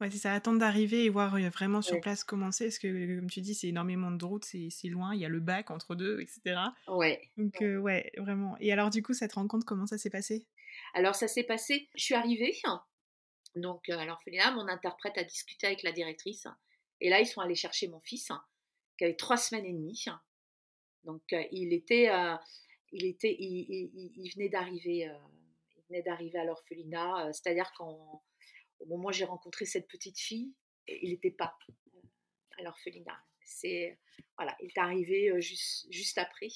Ouais, c'est ça, attendre d'arriver et voir vraiment sur place comment c'est, parce que comme tu dis, c'est énormément de route, c'est loin, il y a le bac entre deux, etc. Ouais. Donc ouais, vraiment. Et alors du coup, cette rencontre, comment ça s'est passé? Alors ça s'est passé, je suis arrivée, donc à l'orphelinat, mon interprète a discuté avec la directrice, et là, ils sont allés chercher mon fils, hein, qui avait trois semaines et demie. Donc, euh, il était, euh, il était, il, venait d'arriver, euh, il venait d'arriver à l'orphelinat. C'est-à-dire qu'au moment où j'ai rencontré cette petite fille, il n'était pas à l'orphelinat. C'est voilà, il est arrivé juste, juste après.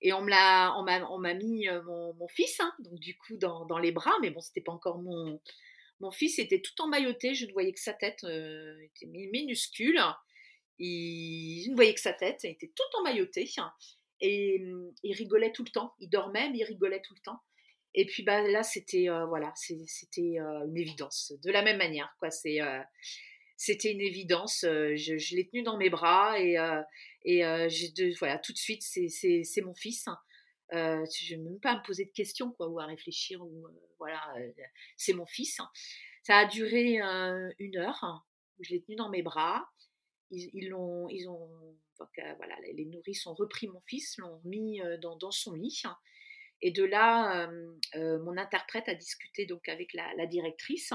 Et on me l'a, on m'a, on m'a mis mon, mon fils, hein, donc du coup dans, dans, les bras, mais bon, c'était pas encore mon, mon fils était tout emmailloté, je ne voyais que sa tête euh, était minuscule. Je ne voyais que sa tête, il était tout emmailloté. Et mm, il rigolait tout le temps. Il dormait, mais il rigolait tout le temps. Et puis bah, là, c'était euh, voilà, c'était euh, une évidence. De la même manière, quoi. C'est c'était une évidence. je, l'ai tenu dans mes bras et, voilà, tout de suite, c'est mon fils. Euh, je ne vais même pas me poser de questions ou à réfléchir. Euh, voilà, euh, c'est mon fils. Ça a duré une heure. Je l'ai tenu dans mes bras. Ils, ils, ils ont voilà, les nourrices ont repris mon fils, l'ont mis dans, son lit. Et de là, mon interprète a discuté donc avec la directrice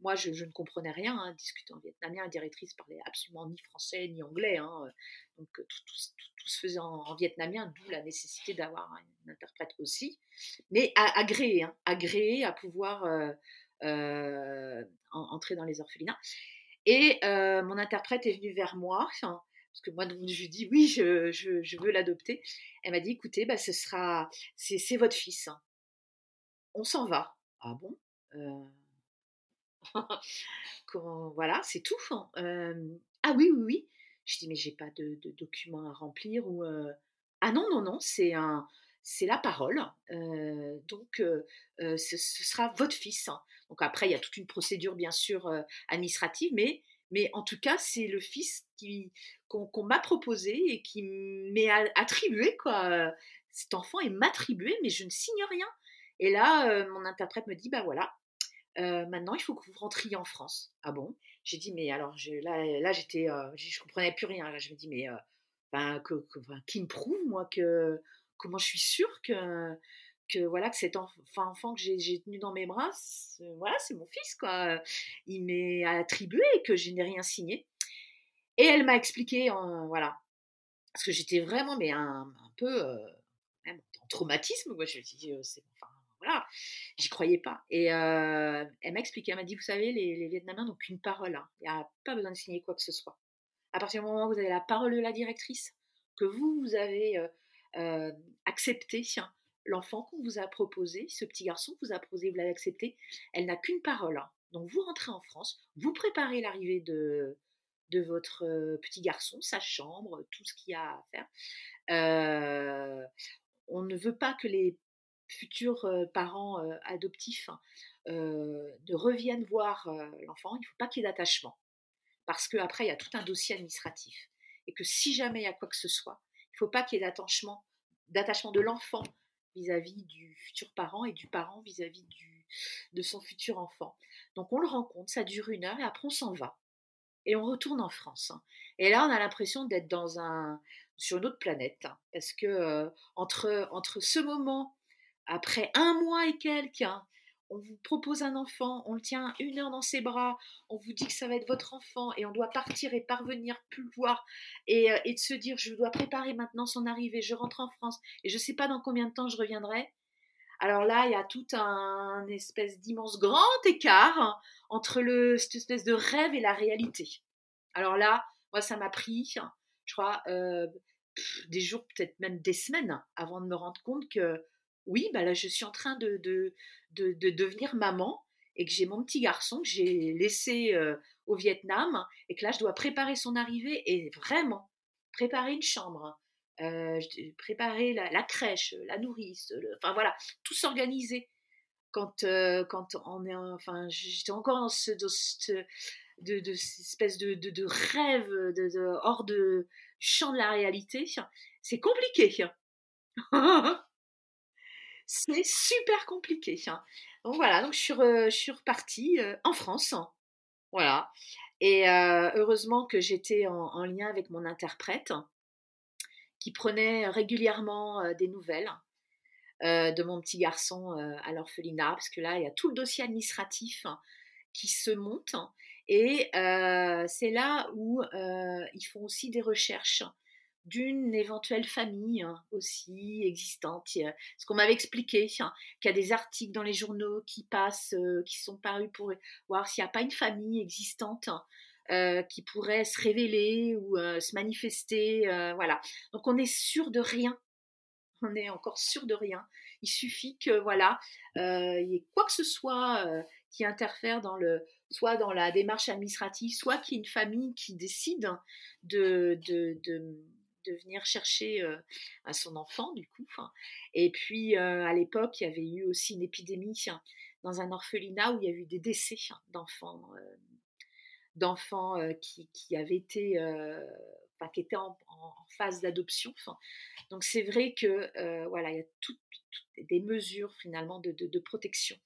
moi, je, ne comprenais rien, hein, discutant en vietnamien, la directrice parlait absolument ni français ni anglais, hein, euh, donc euh, tout, se faisait en, vietnamien, d'où la nécessité d'avoir un interprète aussi, mais agréé, hein, agréé à pouvoir euh, entrer dans les orphelinats. Et mon interprète est venue vers moi, parce que moi, je lui dis oui, je, veux l'adopter. Elle m'a dit, écoutez, bah, ce sera, c'est votre fils. On s'en va. Ah bon? voilà, c'est tout. Hein. ah oui, oui, oui. Je dis, mais j'ai pas de, documents à remplir ou. Ah non, non, non, c'est un. C'est la parole. donc, ce, sera votre fils. Hein. Donc, après, il y a toute une procédure, bien sûr, administrative, mais, mais en tout cas, c'est le fils qu'on, m'a proposé et qui m'est attribué, quoi. Cet enfant est m'attribué, mais je ne signe rien. Et là, mon interprète me dit, bah voilà, euh, maintenant, il faut que vous rentriez en France. Ah bon? J'ai dit, mais alors, là, là j'étais, euh, je comprenais plus rien. Je me dis, mais euh, ben, qui me prouve, moi, que comment je suis sûre que, voilà que cet enfant, que j'ai tenu dans mes bras, voilà, c'est mon fils, quoi. Il m'est attribué et que je n'ai rien signé. Et elle m'a expliqué, voilà, parce que j'étais vraiment, mais un, peu, en traumatisme, je me dis, c'est enfin, voilà, j'y croyais pas. Et euh, elle m'a expliqué, elle m'a dit, vous savez, les, Vietnamiens n'ont qu'une parole, hein. il n'y a pas besoin de signer quoi que ce soit. À partir du moment où vous avez la parole de la directrice, que vous, vous avez euh, euh, accepté l'enfant qu'on vous a proposé, ce petit garçon que vous a proposé, vous l'avez accepté, elle n'a qu'une parole. Hein. Donc vous rentrez en France, vous préparez l'arrivée de, de votre petit garçon, sa chambre, tout ce qu'il y a à faire. on ne veut pas que les futurs parents adoptifs ne reviennent voir l'enfant, il ne faut pas qu'il y ait d'attachement. Parce qu'après, il y a tout un dossier administratif. Et que si jamais il y a quoi que ce soit, il ne faut pas qu'il y ait d'attachement, de l'enfant vis-à-vis du futur parent et du parent vis-à-vis de son futur enfant. Donc on le rencontre, ça dure une heure et après on s'en va. Et on retourne en France. Hein. Et là, on a l'impression d'être dans un, sur une autre planète. Hein, parce que entre, entre ce moment après un mois et quelques, hein, on vous propose un enfant, on le tient une heure dans ses bras, on vous dit que ça va être votre enfant et on doit partir et parvenir plus le voir et, euh, et de se dire je dois préparer maintenant son arrivée, je rentre en France et je ne sais pas dans combien de temps je reviendrai. Alors là, il y a tout un espèce d'immense grand écart entre cette espèce de rêve et la réalité. Alors là, moi, ça m'a pris, je crois, euh, des jours, peut-être même des semaines avant de me rendre compte que oui, bah là, je suis en train de, de, de, devenir maman et que j'ai mon petit garçon que j'ai laissé au Vietnam et que là, je dois préparer son arrivée et vraiment préparer une chambre, préparer la, crèche, la nourrice, enfin voilà, tout s'organiser. Quand, quand on est, enfin, j'étais encore dans ce, de, de, espèce de, de, de rêve de, hors de champ de la réalité, c'est compliqué. c'est super compliqué. Hein. Donc voilà, donc je suis, repartie en France. Voilà. Et heureusement que j'étais en, lien avec mon interprète qui prenait régulièrement des nouvelles de mon petit garçon à l'orphelinat, parce que là, il y a tout le dossier administratif qui se monte. Et c'est là où ils font aussi des recherches d'une éventuelle famille hein, aussi existante. Ce qu'on m'avait expliqué, hein, qu'il y a des articles dans les journaux qui passent, euh, qui sont parus pour voir s'il n'y a pas une famille existante hein, euh, qui pourrait se révéler ou euh, se manifester. voilà. Donc on est sûr de rien. On est encore sûr de rien. Il suffit que voilà, il y ait quoi que ce soit qui interfère dans le, soit dans la démarche administrative, soit qu'il y ait une famille qui décide de, de de venir chercher à son enfant, du coup. Et puis, à l'époque, il y avait eu aussi une épidémie dans un orphelinat où il y a eu des décès d'enfants d'enfants qui, qui, avaient été, qui étaient en, phase d'adoption. donc c'est vrai que voilà, il y a toutes, des mesures finalement de, de, protection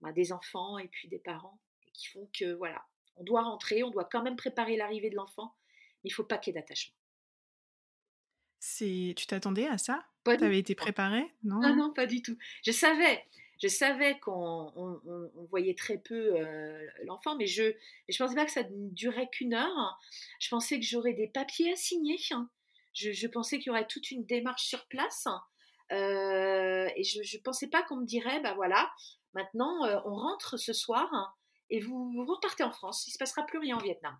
bah, des enfants et puis des parents qui font que voilà, on doit rentrer, on doit quand même préparer l'arrivée de l'enfant, mais il faut pas qu'il y ait d'attachement. C'est, tu t'attendais à ça? Tu avais été préparée? Non, non, non, pas du tout. Je savais, je savais qu'on on, voyait très peu euh, l'enfant, mais je ne pensais pas que ça ne durait qu'une heure. Je pensais que j'aurais des papiers à signer. Je, pensais qu'il y aurait toute une démarche sur place. Euh, et je ne pensais pas qu'on me dirait, bah voilà, maintenant euh, on rentre ce soir et vous, vous, repartez en France. Il ne se passera plus rien en Vietnam.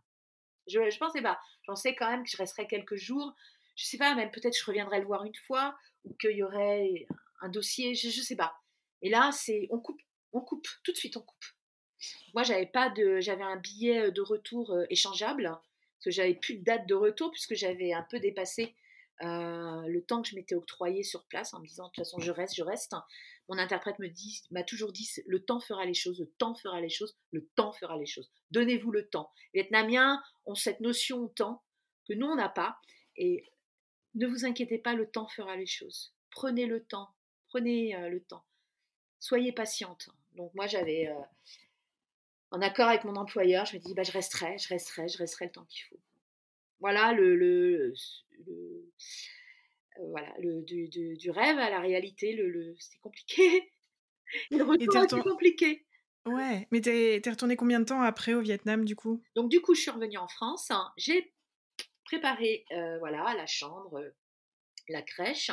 Je ne pensais pas. Je pensais quand même que je resterais quelques jours je sais pas, même peut-être je reviendrai le voir une fois, ou qu'il y aurait un dossier, je, ne sais pas. Et là, c'est on coupe, on coupe, tout de suite on coupe. Moi, j'avais pas de, j'avais un billet de retour euh, échangeable, parce que j'avais plus de date de retour, puisque j'avais un peu dépassé euh, le temps que je m'étais octroyé sur place en me disant de toute façon je reste, je reste. Mon interprète me dit, m'a toujours dit le temps fera les choses, le temps fera les choses, le temps fera les choses. Donnez-vous le temps. Les Vietnamiens ont cette notion de temps que nous on n'a pas et ne vous inquiétez pas, le temps fera les choses. Prenez le temps, prenez euh, le temps. Soyez patiente. Donc moi j'avais, euh, en accord avec mon employeur, je me dis, bah, je resterai, je resterai, je resterai le temps qu'il faut. Voilà le, le, euh, voilà, le, du, rêve à la réalité, le, c'est compliqué. le retour était compliqué. Ouais, mais t'es es retourné combien de temps après au Vietnam du coup? Donc du coup, je suis revenue en France. J'ai préparer euh, voilà, la chambre, euh, la crèche.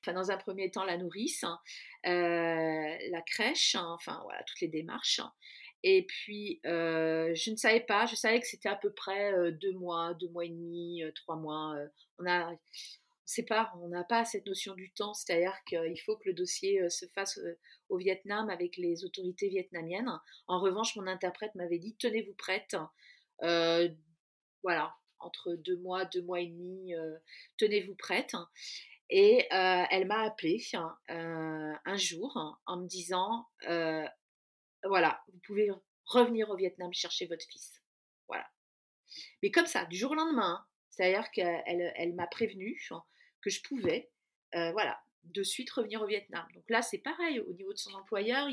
Enfin, dans un premier temps, la nourrice, hein, euh, la crèche, hein, enfin voilà, toutes les démarches. Et puis, je ne savais pas, je savais que c'était à peu près deux mois, deux mois et demi, trois mois. on on n'a pas cette notion du temps, c'est-à-dire qu'il faut que le dossier se fasse au Vietnam avec les autorités vietnamiennes. En revanche, mon interprète m'avait dit tenez-vous prête. voilà, entre deux mois, deux mois et demi, euh, tenez-vous prête. Et elle m'a appelé un jour en me disant voilà, vous pouvez revenir au Vietnam chercher votre fils. Voilà. Mais comme ça, du jour au lendemain, c'est-à-dire qu'elle elle, m'a prévenu que je pouvais, voilà, de suite revenir au Vietnam. Donc là, c'est pareil, au niveau de son employeur,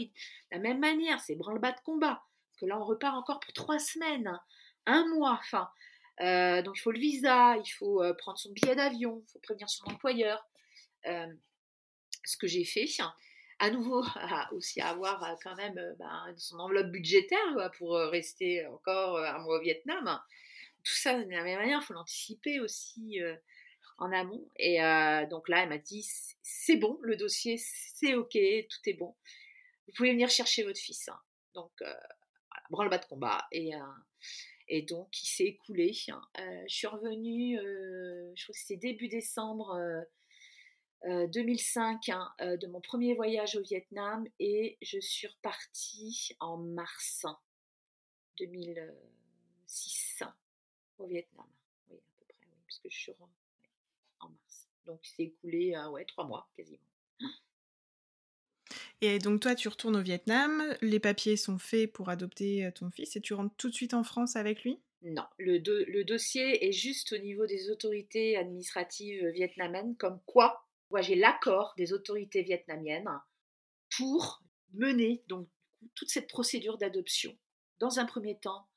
la même manière, c'est branle-bas de combat. Parce que là, on repart encore pour trois semaines, un mois, enfin. Euh, donc il faut le visa, il faut euh, prendre son billet d'avion, il faut prévenir son employeur. Euh, ce que j'ai fait, à nouveau, aussi avoir quand même ben, son enveloppe budgétaire pour rester encore un mois au Vietnam. Tout ça, de la même manière, il faut l'anticiper aussi en amont. Et donc là, elle m'a dit, c'est bon, le dossier, c'est OK, tout est bon. Vous pouvez venir chercher votre fils. Donc, voilà, branle-bas de combat. Et et donc, il s'est écoulé. Euh, je suis revenue, euh, je crois que c'était début décembre 2005 euh, hein, de mon premier voyage au Vietnam et je suis repartie en mars 2006 au Vietnam. Oui, à peu près, oui, parce que je suis en mars. Donc, il s'est écoulé, ouais, trois mois quasiment. Et donc toi, tu retournes au Vietnam, les papiers sont faits pour adopter euh, ton fils et tu rentres tout de suite en France avec lui? Non, le, dossier est juste au niveau des autorités administratives vietnamiennes, comme quoi moi j'ai l'accord des autorités vietnamiennes pour mener donc toute cette procédure d'adoption dans un premier temps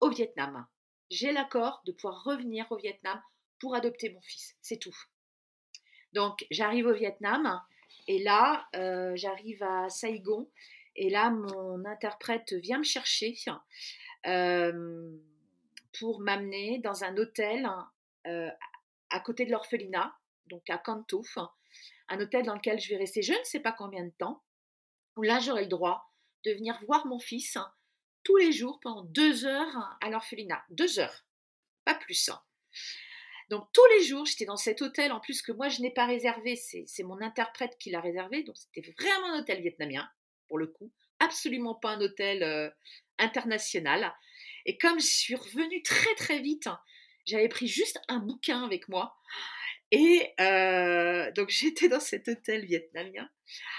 au Vietnam. J'ai l'accord de pouvoir revenir au Vietnam pour adopter mon fils, c'est tout. Donc j'arrive au Vietnam, et là, euh, j'arrive à Saigon. Et là, mon interprète vient me chercher euh, pour m'amener dans un hôtel euh, à côté de l'orphelinat, donc à Kanto, un hôtel dans lequel je vais rester je ne sais pas combien de temps, où là j'aurai le droit de venir voir mon fils tous les jours pendant deux heures à l'orphelinat. Deux heures, pas plus. Donc tous les jours, j'étais dans cet hôtel, en plus que moi je n'ai pas réservé, c'est mon interprète qui l'a réservé, donc c'était vraiment un hôtel vietnamien, pour le coup, absolument pas un hôtel euh, international. Et comme je suis revenue très très vite, j'avais pris juste un bouquin avec moi. Et euh, donc j'étais dans cet hôtel vietnamien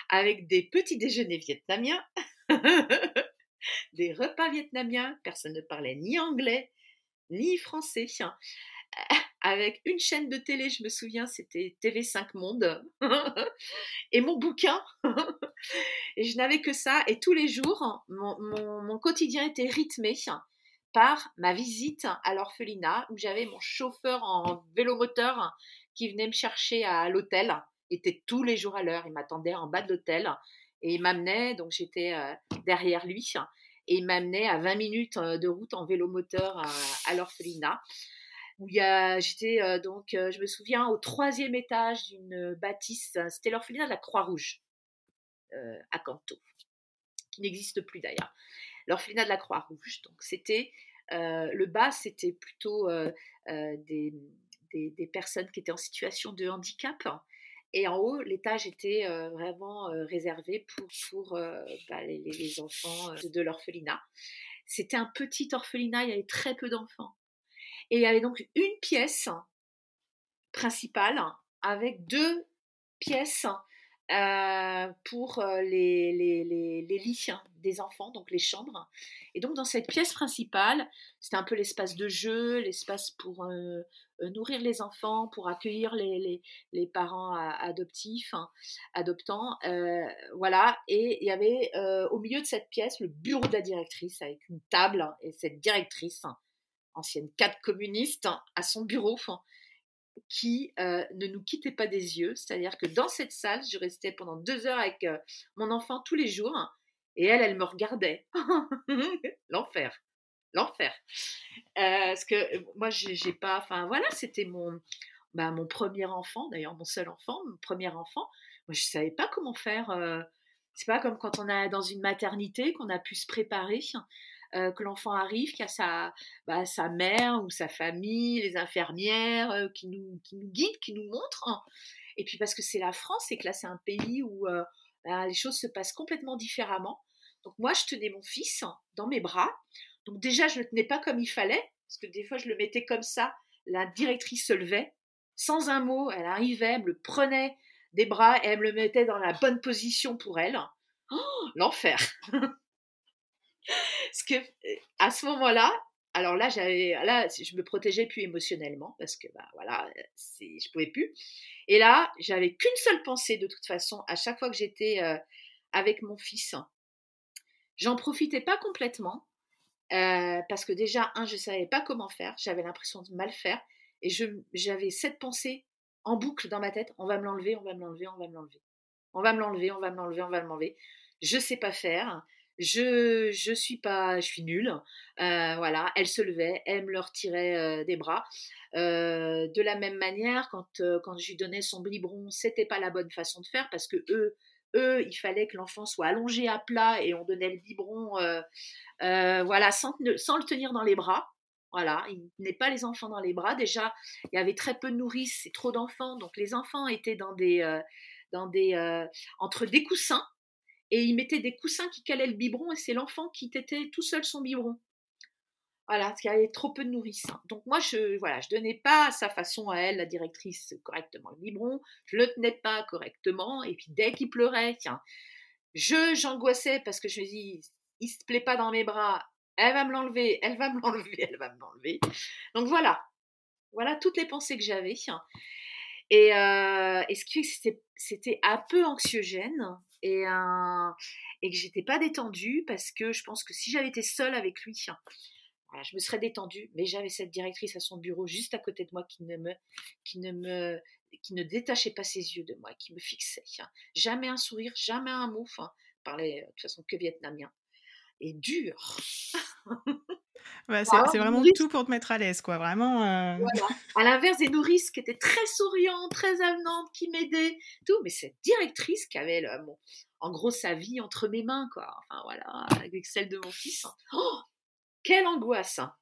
avec des petits déjeuners vietnamiens, des repas vietnamiens, personne ne parlait ni anglais ni français avec une chaîne de télé, je me souviens, c'était TV5 Monde, et mon bouquin. et je n'avais que ça. Et tous les jours, mon, quotidien était rythmé par ma visite à l'orphelinat, où j'avais mon chauffeur en vélomoteur qui venait me chercher à l'hôtel. Il était tous les jours à l'heure. Il m'attendait en bas de l'hôtel et il m'amenait, donc j'étais euh, derrière lui, et il m'amenait à 20 minutes euh, de route en vélomoteur à, à l'orphelinat où il y a, j'étais euh, donc, euh, je me souviens, au troisième étage d'une bâtisse, euh, c'était l'orphelinat de la Croix-Rouge à Canto, qui n'existe plus d'ailleurs. L'orphelinat de la Croix-Rouge, donc c'était le bas, c'était plutôt des, des, personnes qui étaient en situation de handicap. Et en haut, l'étage était vraiment réservé pour, pour bah, les, enfants de l'orphelinat. C'était un petit orphelinat, il y avait très peu d'enfants. Et il y avait donc une pièce principale avec deux pièces euh, pour euh, les, les, les, lits des enfants, donc les chambres. Et donc dans cette pièce principale, c'était un peu l'espace de jeu, l'espace pour euh, nourrir les enfants, pour accueillir les, les parents adoptifs, hein, adoptants. voilà, et il y avait au milieu de cette pièce le bureau de la directrice avec une table et cette directrice ancienne cadre communiste, hein, à son bureau, qui euh, ne nous quittait pas des yeux. C'est-à-dire que dans cette salle, je restais pendant deux heures avec euh, mon enfant tous les jours, et elle, elle me regardait. L'enfer. L'enfer. Euh, parce que moi, j'ai pas. Enfin, voilà, c'était mon, bah, mon premier enfant, d'ailleurs, mon seul enfant, mon premier enfant. Moi, je savais pas comment faire. c'est pas comme quand on est dans une maternité qu'on a pu se préparer. Euh, que l'enfant arrive, qu'il y a sa, bah, sa mère ou sa famille, les infirmières euh, qui, nous, qui nous guident, qui nous montrent. Et puis parce que c'est la France et que là c'est un pays où euh, bah, les choses se passent complètement différemment. Donc moi je tenais mon fils dans mes bras. Donc déjà je ne le tenais pas comme il fallait, parce que des fois je le mettais comme ça, la directrice se levait, sans un mot, elle arrivait, me prenait des bras et elle me mettait dans la bonne position pour elle. Oh, l'enfer. Parce que à ce moment-là, alors là, j'avais, là, je me protégeais plus émotionnellement parce que, bah, voilà, c'est, je pouvais plus. Et là, j'avais qu'une seule pensée de toute façon. À chaque fois que j'étais euh, avec mon fils, j'en profitais pas complètement euh, parce que déjà, un, je savais pas comment faire. J'avais l'impression de mal faire et je, j'avais cette pensée en boucle dans ma tête. On va me l'enlever, on va me l'enlever, on va me l'enlever. On va me l'enlever, on va me l'enlever, on va me l'enlever. Je sais pas faire je je suis pas je suis nulle voilà elle se levait elle me le retirait euh, des bras de la même manière quand quand je lui donnais son biberon c'était pas la bonne façon de faire parce que eux eux il fallait que l'enfant soit allongé à plat et on donnait le biberon voilà sans, sans le tenir dans les bras voilà, il n'est pas les enfants dans les bras. Déjà, il y avait très peu de nourrices et trop d'enfants, donc les enfants étaient dans des, dans des, entre des coussins, et il mettait des coussins qui calaient le biberon et c'est l'enfant qui tétait tout seul son biberon. Voilà, parce qu'il y avait trop peu de nourrice. Donc moi, je voilà, je donnais pas à sa façon à elle, la directrice, correctement le biberon. Je le tenais pas correctement. Et puis dès qu'il pleurait, tiens, je j'angoissais parce que je me dis, il se plaît pas dans mes bras. Elle va me l'enlever, elle va me l'enlever, elle va me l'enlever. Donc voilà, voilà toutes les pensées que j'avais. Et, euh, et ce qui c'était un peu anxiogène et, euh, et que j'étais pas détendue parce que je pense que si j'avais été seule avec lui, voilà, je me serais détendue. Mais j'avais cette directrice à son bureau juste à côté de moi qui ne me, qui ne détachait pas ses yeux de moi, qui me fixait. Jamais un sourire, jamais un mot. Enfin, parlait de toute façon que vietnamien. Et dur. c'est vraiment tout pour te mettre à l'aise, quoi. Vraiment. Euh. À l'inverse des nourrices qui étaient très souriantes, très avenantes, qui m'aidaient, tout. Mais cette directrice qui avait, en gros, sa vie entre mes mains, quoi. Enfin, voilà, avec celle de mon fils. Oh, quelle angoisse hein.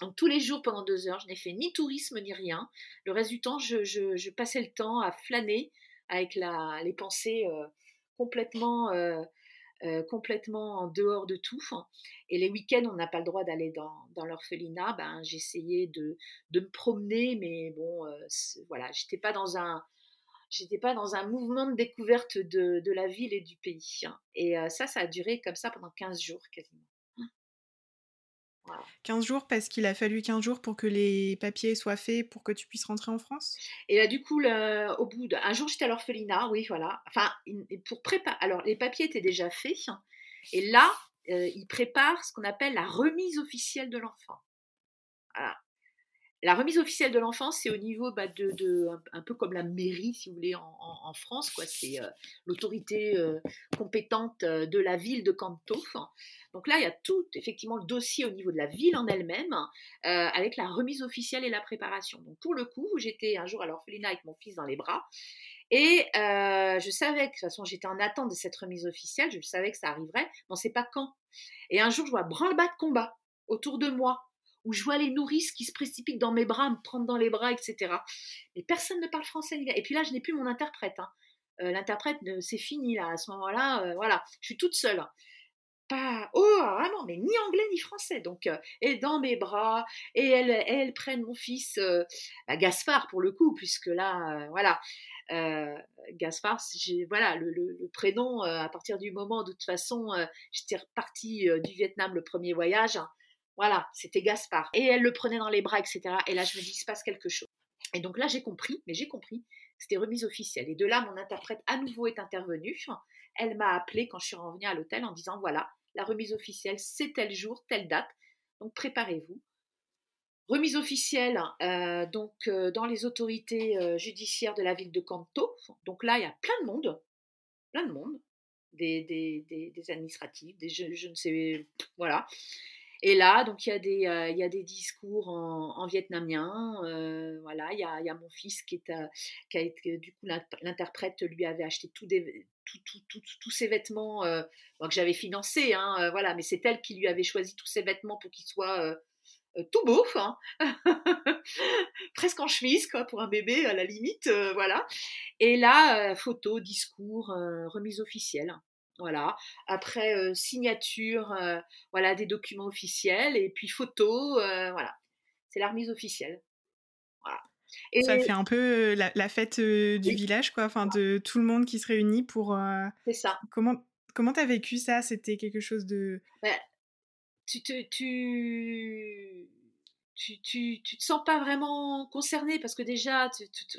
donc, tous les jours pendant deux heures, je n'ai fait ni tourisme ni rien. Le reste du temps, je, passais le temps à flâner avec la, les pensées euh, complètement euh, euh, complètement en dehors de tout. Et les week-ends, on n'a pas le droit d'aller dans, l'orphelinat. Ben, j'essayais de, de, me promener, mais bon, euh, voilà, j'étais pas dans un j'étais pas dans un mouvement de découverte de, de la ville et du pays. Et euh, ça, ça a duré comme ça pendant 15 jours quasiment. 15 jours parce qu'il a fallu 15 jours pour que les papiers soient faits pour que tu puisses rentrer en France? Et là, du coup, au bout d'un jour, j'étais à l'orphelinat, oui, voilà. Enfin, pour préparer. Alors, les papiers étaient déjà faits. Et là, euh, il prépare ce qu'on appelle la remise officielle de l'enfant. Voilà. La remise officielle de l'enfant, c'est au niveau bah, de, un, peu comme la mairie, si vous voulez, en, France. quoi. C'est euh, l'autorité euh, compétente de la ville de Canto. Donc là, il y a tout, effectivement, le dossier au niveau de la ville en elle-même, euh, avec la remise officielle et la préparation. Donc pour le coup, j'étais un jour à l'orphelinat avec mon fils dans les bras. Et euh, je savais que, de toute façon, j'étais en attente de cette remise officielle, je savais que ça arriverait, mais on ne sait pas quand. Et un jour, je vois branle-bas de combat autour de moi, où je vois les nourrices qui se précipitent dans mes bras, me prendre dans les bras, etc. Mais personne ne parle français. Et puis là, je n'ai plus mon interprète. Hein. Euh, l'interprète, c'est fini là. À ce moment-là, voilà, je suis toute seule pas oh vraiment mais ni anglais ni français donc euh, et dans mes bras et elles elles prennent mon fils euh, bah, Gaspard pour le coup puisque là euh, voilà Gaspard voilà le, le, prénom à partir du moment de toute façon j'étais repartie du Vietnam le premier voyage voilà c'était Gaspard et elle le prenait dans les bras etc et là je me dis il se passe quelque chose et donc là j'ai compris mais j'ai compris c'était remise officielle et de là mon interprète à nouveau est intervenue elle m'a appelé quand je suis revenue à l'hôtel en disant voilà la remise officielle, c'est tel jour, telle date. Donc préparez-vous. Remise officielle euh, donc euh, dans les autorités euh, judiciaires de la ville de Canto. Donc là, il y a plein de monde, plein de monde, des, des, administratifs, des je, ne sais, voilà. Et là, donc il y a des, il y a des discours en, vietnamien. voilà, il y a, y a mon fils qui est, qui a été, du coup, l'interprète lui avait acheté tout des, tous ces vêtements euh, que j'avais financés, hein, euh, voilà, mais c'est elle qui lui avait choisi tous ces vêtements pour qu'ils soient euh, tout beaux, hein. presque en chemise, quoi, pour un bébé à la limite, voilà. Et là, photo, discours, remise officielle. Voilà. Après, signature, voilà, des documents officiels et puis photo, voilà. C'est la remise officielle. Et ça fait un peu la, fête du village, quoi, enfin de tout le monde qui se réunit pour. C'est ça. Comment comment t'as vécu ça? C'était quelque chose de. Bah, tu te tu... Tu, tu, tu te sens pas vraiment concerné parce que déjà, tu, tu,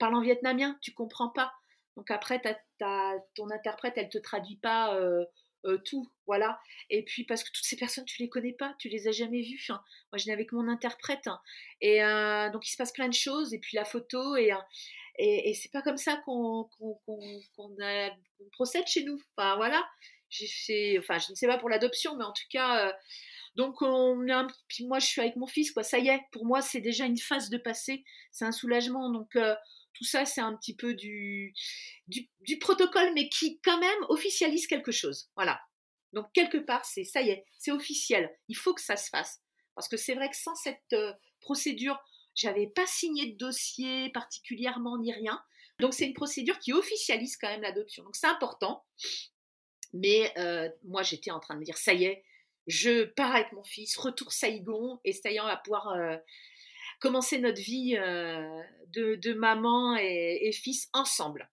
parlant vietnamien, tu comprends pas. Donc après, ton interprète, elle te traduit pas euh, euh, tout, voilà. Et puis parce que toutes ces personnes, tu les connais pas, tu les as jamais vues. Moi, je n'ai avec mon interprète, hein. et euh, donc il se passe plein de choses. Et puis la photo, et c'est pas comme ça qu'on procède chez nous. Enfin voilà. Enfin je ne sais pas pour l'adoption, mais en tout cas. donc on a puis moi je suis avec mon fils quoi, ça y est, pour moi c'est déjà une phase de passé, c'est un soulagement. Donc tout ça, c'est un petit peu du, protocole, mais qui quand même officialise quelque chose. Voilà. Donc quelque part, c'est ça y est, c'est officiel. Il faut que ça se fasse. Parce que c'est vrai que sans cette euh, procédure, j'avais pas signé de dossier particulièrement ni rien. Donc c'est une procédure qui officialise quand même l'adoption. Donc c'est important. Mais euh, moi, j'étais en train de me dire, ça y est, je pars avec mon fils, retour Saïgon, et ça y est, on va pouvoir euh, commencer notre vie euh, de, maman et, fils ensemble.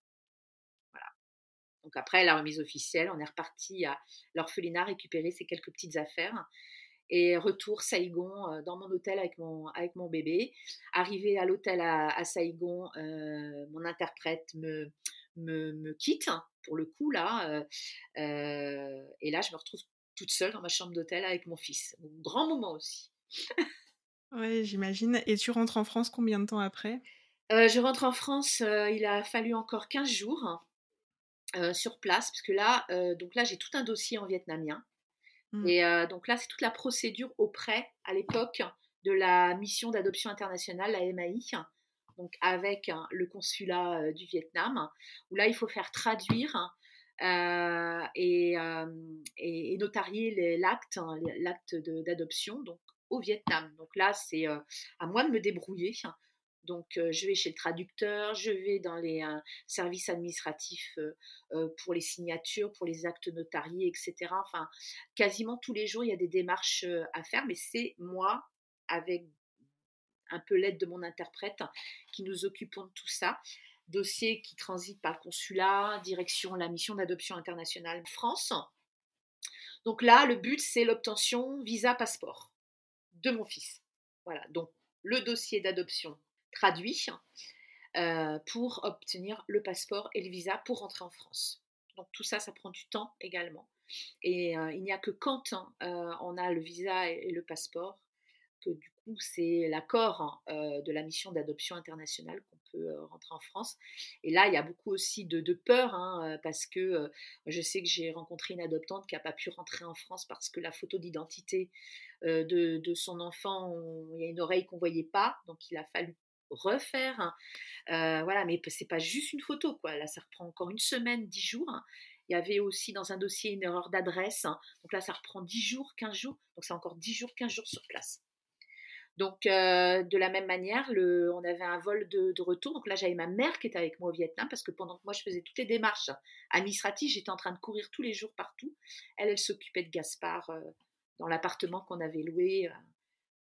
Donc après la remise officielle, on est reparti à l'orphelinat récupérer ces quelques petites affaires. Et retour Saïgon euh, dans mon hôtel avec mon, avec mon bébé. Arrivé à l'hôtel à, Saïgon, euh, mon interprète me, me, quitte, pour le coup, là. et là, je me retrouve toute seule dans ma chambre d'hôtel avec mon fils. grand moment aussi. Oui, j'imagine. Et tu rentres en France combien de temps après? Euh, Je rentre en France, euh, il a fallu encore 15 jours sur place, parce que là, donc là j'ai tout un dossier en vietnamien. Mmh. Et donc là, c'est toute la procédure auprès, à l'époque, de la mission d'adoption internationale, la MAI, donc avec hein, le consulat du Vietnam, où là, il faut faire traduire et, et, notarier l'acte, hein, l'acte d'adoption, donc Vietnam. Donc là, c'est à moi de me débrouiller. Donc, je vais chez le traducteur, je vais dans les services administratifs pour les signatures, pour les actes notariés, etc. Enfin, quasiment tous les jours, il y a des démarches à faire, mais c'est moi, avec un peu l'aide de mon interprète, qui nous occupons de tout ça. Dossier qui transite par consulat, direction la mission d'adoption internationale France. Donc là, le but, c'est l'obtention visa-passeport de mon fils. Voilà, donc le dossier d'adoption traduit euh, pour obtenir le passeport et le visa pour rentrer en France. Donc tout ça, ça prend du temps également. Et euh, il n'y a que quand hein, euh, on a le visa et, le passeport que du coup c'est l'accord hein, de la mission d'adoption internationale qu'on peut rentrer en France. Et là, il y a beaucoup aussi de, peur hein, parce que je sais que j'ai rencontré une adoptante qui n'a pas pu rentrer en France parce que la photo d'identité de, son enfant, il y a une oreille qu'on voyait pas, donc il a fallu refaire. Euh, voilà, mais c'est pas juste une photo, quoi. Là, ça reprend encore une semaine, dix jours. Il y avait aussi dans un dossier une erreur d'adresse. Donc là, ça reprend dix jours, 15 jours. Donc c'est encore dix jours, 15 jours sur place. Donc, euh, de la même manière, on avait un vol de, retour. Donc là, j'avais ma mère qui était avec moi au Vietnam parce que pendant que moi, je faisais toutes les démarches administratives, j'étais en train de courir tous les jours partout. Elle, elle s'occupait de Gaspard dans l'appartement qu'on avait loué, euh,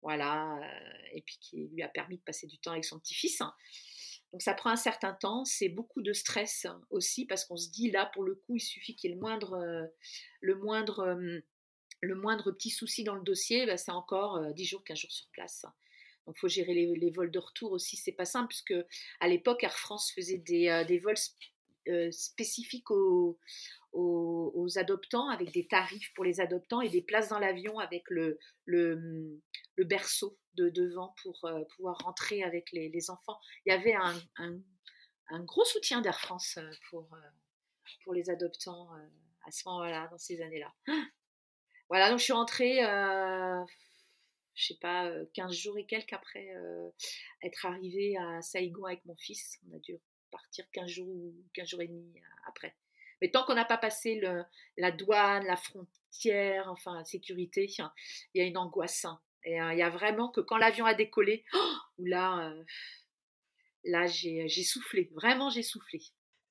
voilà, euh, et puis qui lui a permis de passer du temps avec son petit-fils. Donc ça prend un certain temps, c'est beaucoup de stress aussi parce qu'on se dit là pour le coup il suffit qu'il y ait le moindre, euh, le moindre, le moindre petit souci dans le dossier, bah, c'est encore 10 jours, 15 jours sur place. Donc il faut gérer les, vols de retour aussi, c'est pas simple puisque à l'époque Air France faisait des, des vols spécifiques aux, adoptants avec des tarifs pour les adoptants et des places dans l'avion avec le, berceau de devant pour euh, pouvoir rentrer avec les, enfants. Il y avait un, gros soutien d'Air France euh, euh, pour les adoptants à ce moment-là, dans ces années-là. Voilà, donc je suis rentrée, euh, je sais pas, 15 jours et quelques après être arrivée à Saïgon avec mon fils. On a dû partir 15 jours ou 15 jours et demi après. Mais tant qu'on n'a pas passé la douane, la frontière, enfin la sécurité, il y a une angoisse. Hein. Et euh, il y a vraiment que quand l'avion a décollé, oh, là, euh, là j'ai soufflé, vraiment j'ai soufflé.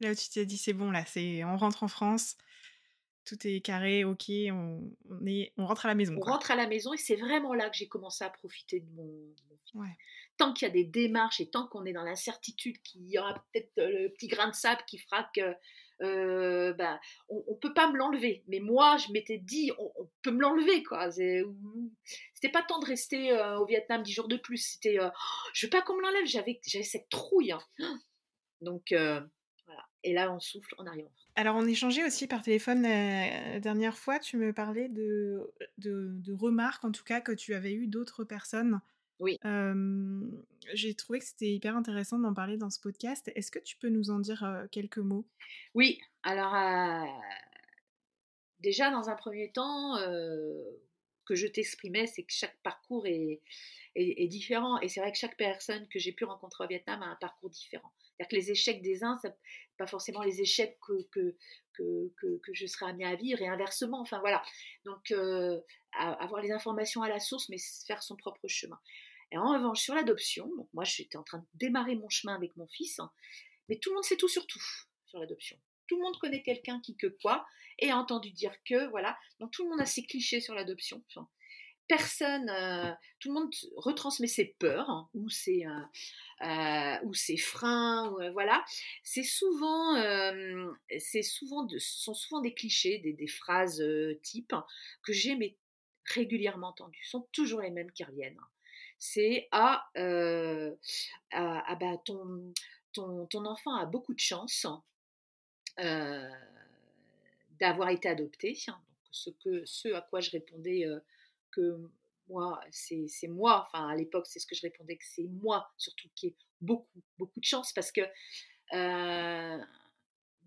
Là où tu t'es dit c'est bon, là, c'est on rentre en France. Tout est carré, ok, on, est, on rentre à la maison. On rentre à la maison et c'est vraiment là que j'ai commencé à profiter de mon, Tant qu'il y a des démarches et tant qu'on est dans l'incertitude qu'il y aura peut-être le petit grain de sable qui fera que euh, bah, on, ne peut pas me l'enlever. Mais moi, je m'étais dit, on, peut me l'enlever, quoi. C'était pas temps de rester euh, au Vietnam dix jours de plus. C'était, euh, oh, je veux pas qu'on me l'enlève. J'avais, j'avais cette trouille. Hein. Donc. Et là, on souffle, on arrive. Alors, on échangeait aussi par téléphone la dernière fois. Tu me parlais de, de, de remarques, en tout cas, que tu avais eu d'autres personnes oui. j'ai trouvé que c'était hyper intéressant d'en parler dans ce podcast. Est-ce que tu peux nous en dire quelques mots? Oui, alors déjà dans un premier temps, que je t'exprimais, c'est que chaque parcours est, est, différent. Et c'est vrai que chaque personne que j'ai pu rencontrer au Vietnam a un parcours différent. C'est-à-dire que les échecs des uns, ce pas forcément les échecs que, je serais amenée à vivre et inversement. Enfin voilà. Donc avoir les informations à la source, mais faire son propre chemin. Et en revanche, sur l'adoption, moi j'étais en train de démarrer mon chemin avec mon fils, hein, mais tout le monde sait tout sur tout sur l'adoption. Tout le monde connaît quelqu'un qui que quoi et a entendu dire que, voilà. Donc tout le monde a ses clichés sur l'adoption. Personne, euh, tout le monde retransmet ses peurs hein, ou ses, euh, euh, ou ses freins, voilà. C'est souvent, c'est souvent, de, ce sont souvent des clichés, des, des phrases types que j'ai régulièrement entendues. Ce sont toujours les mêmes qui reviennent c'est ah, ah, ah, bah, ton, ton, ton, enfant a beaucoup de chance d'avoir été adopté. Ce, que, ce à quoi je répondais que moi, c'est moi, enfin à l'époque, c'est ce que je répondais que c'est moi surtout qui ai beaucoup, beaucoup de chance parce que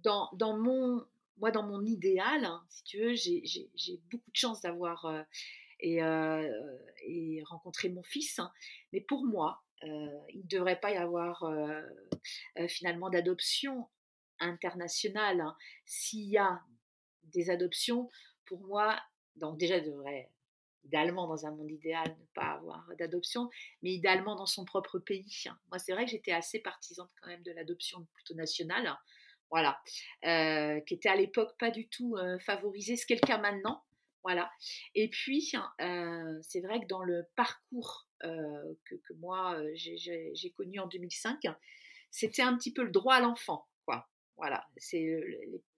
dans, dans, mon, moi, dans mon idéal, hein, si tu veux, j'ai beaucoup de chance d'avoir et, euh, et rencontrer mon fils. Hein. Mais pour moi, euh, il ne devrait pas y avoir euh, finalement d'adoption internationale. Hein. S'il y a des adoptions, pour moi, donc déjà, devrait idéalement dans un monde idéal ne pas avoir d'adoption, mais idéalement dans son propre pays. Hein. Moi, c'est vrai que j'étais assez partisane quand même de l'adoption plutôt nationale, voilà, qui était à l'époque pas du tout favorisée, ce qui est le cas maintenant. Voilà. Et puis, euh, c'est vrai que dans le parcours euh, que, moi euh, j'ai connu en 2005, c'était un petit peu le droit à l'enfant, quoi. Voilà. C'est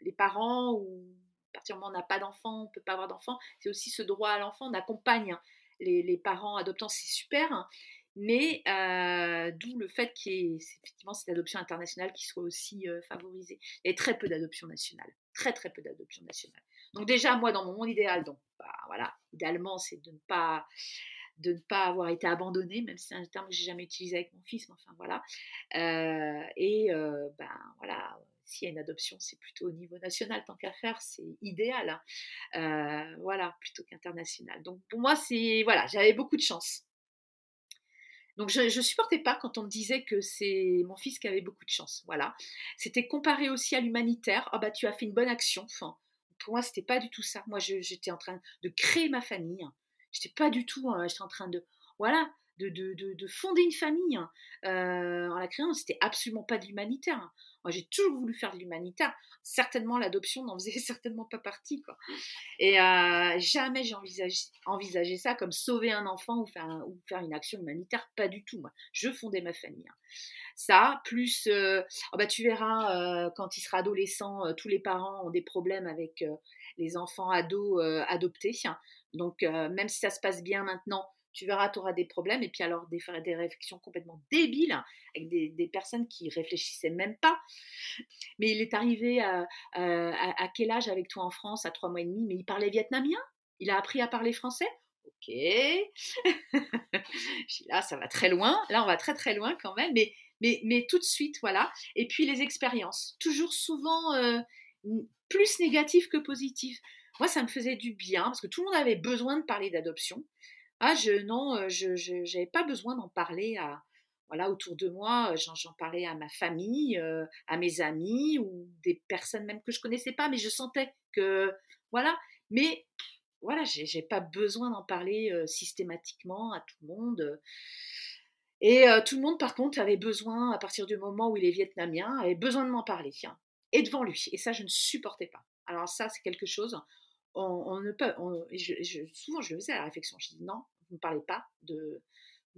les, parents ou partir du moment où on n'a pas d'enfant, on peut pas avoir d'enfant. C'est aussi ce droit à l'enfant. On accompagne les, parents adoptants, c'est super. Hein. mais d'où le fait qu'il y ait cette adoption internationale qui soit aussi favorisée. Il y a très peu d'adoption nationale, très très peu d'adoption nationale. Donc déjà, moi, dans mon monde idéal, donc bah, voilà, idéalement, c'est de ne pas de ne pas avoir été abandonné, même si c'est un terme que j'ai jamais utilisé avec mon fils, mais enfin voilà. Euh, et euh, ben voilà, s'il y a une adoption, c'est plutôt au niveau national tant qu'à faire, c'est idéal, hein. euh, voilà, plutôt qu'international. Donc pour moi, c'est voilà, j'avais beaucoup de chance. Donc je, ne supportais pas quand on me disait que c'est mon fils qui avait beaucoup de chance. Voilà, c'était comparé aussi à l'humanitaire. Ah bah tu as fait une bonne action. Enfin, pour moi, c'était pas du tout ça. Moi, j'étais en train de créer ma famille. J'étais pas du tout, hein, j'étais en train de, voilà, de, de, de, fonder une famille hein. euh, en la créant. C'était absolument pas de l'humanitaire. Hein. Moi, j'ai toujours voulu faire de l'humanitaire. Certainement, l'adoption n'en faisait certainement pas partie. Quoi. Et euh, jamais j'ai envisagé, envisagé, ça comme sauver un enfant ou faire, ou faire une action humanitaire. Pas du tout. Moi. Je fondais ma famille. Ça, plus, euh, oh bah, tu verras, quand il sera adolescent, tous les parents ont des problèmes avec les enfants ados adoptés. Donc, même si ça se passe bien maintenant, tu verras, tu auras des problèmes. Et puis alors, des, des réflexions complètement débiles, avec des, personnes qui réfléchissaient même pas. Mais il est arrivé à, à, quel âge avec toi en France À trois mois et demi, mais il parlait vietnamien? Il a appris à parler français? Ok. là, ça va très loin. Là, on va très très loin quand même. Mais, mais, mais tout de suite, voilà. Et puis les expériences. Toujours souvent euh, plus négatives que positives. Moi, ça me faisait du bien parce que tout le monde avait besoin de parler d'adoption. Ah, je, non, euh, je pas besoin d'en parler à, voilà, autour de moi. J'en parlais à ma famille, euh, à mes amis ou des personnes même que je connaissais pas, mais je sentais que, voilà. Mais voilà, j'ai pas besoin d'en parler euh, systématiquement à tout le monde. Et tout le monde, par contre, avait besoin, à partir du moment où il est vietnamien, avait besoin de m'en parler. et devant lui. Et ça, je ne supportais pas. Alors ça, c'est quelque chose, on, ne peut, souvent je faisais la réflexion, je dis non, vous ne parlez pas de,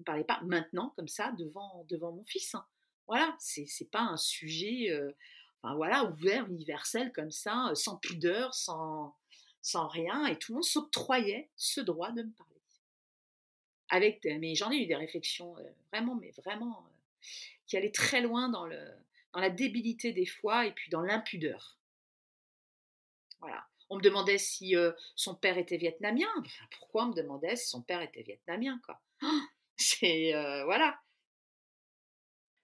parlez pas maintenant comme ça devant, devant mon fils. Hein. Voilà, c'est n'est pas un sujet, euh, enfin, voilà, ouvert, universel comme ça, euh, sans pudeur, sans, sans rien, et tout le monde s'octroyait ce droit de me parler. Avec, mais j'en ai eu des réflexions euh, vraiment, mais vraiment, qui allaient très loin dans, le, dans la débilité des fois et puis dans l'impudeur. Voilà. On me demandait si son père était vietnamien. pourquoi on me demandait si son père était vietnamien quoi? C'est voilà.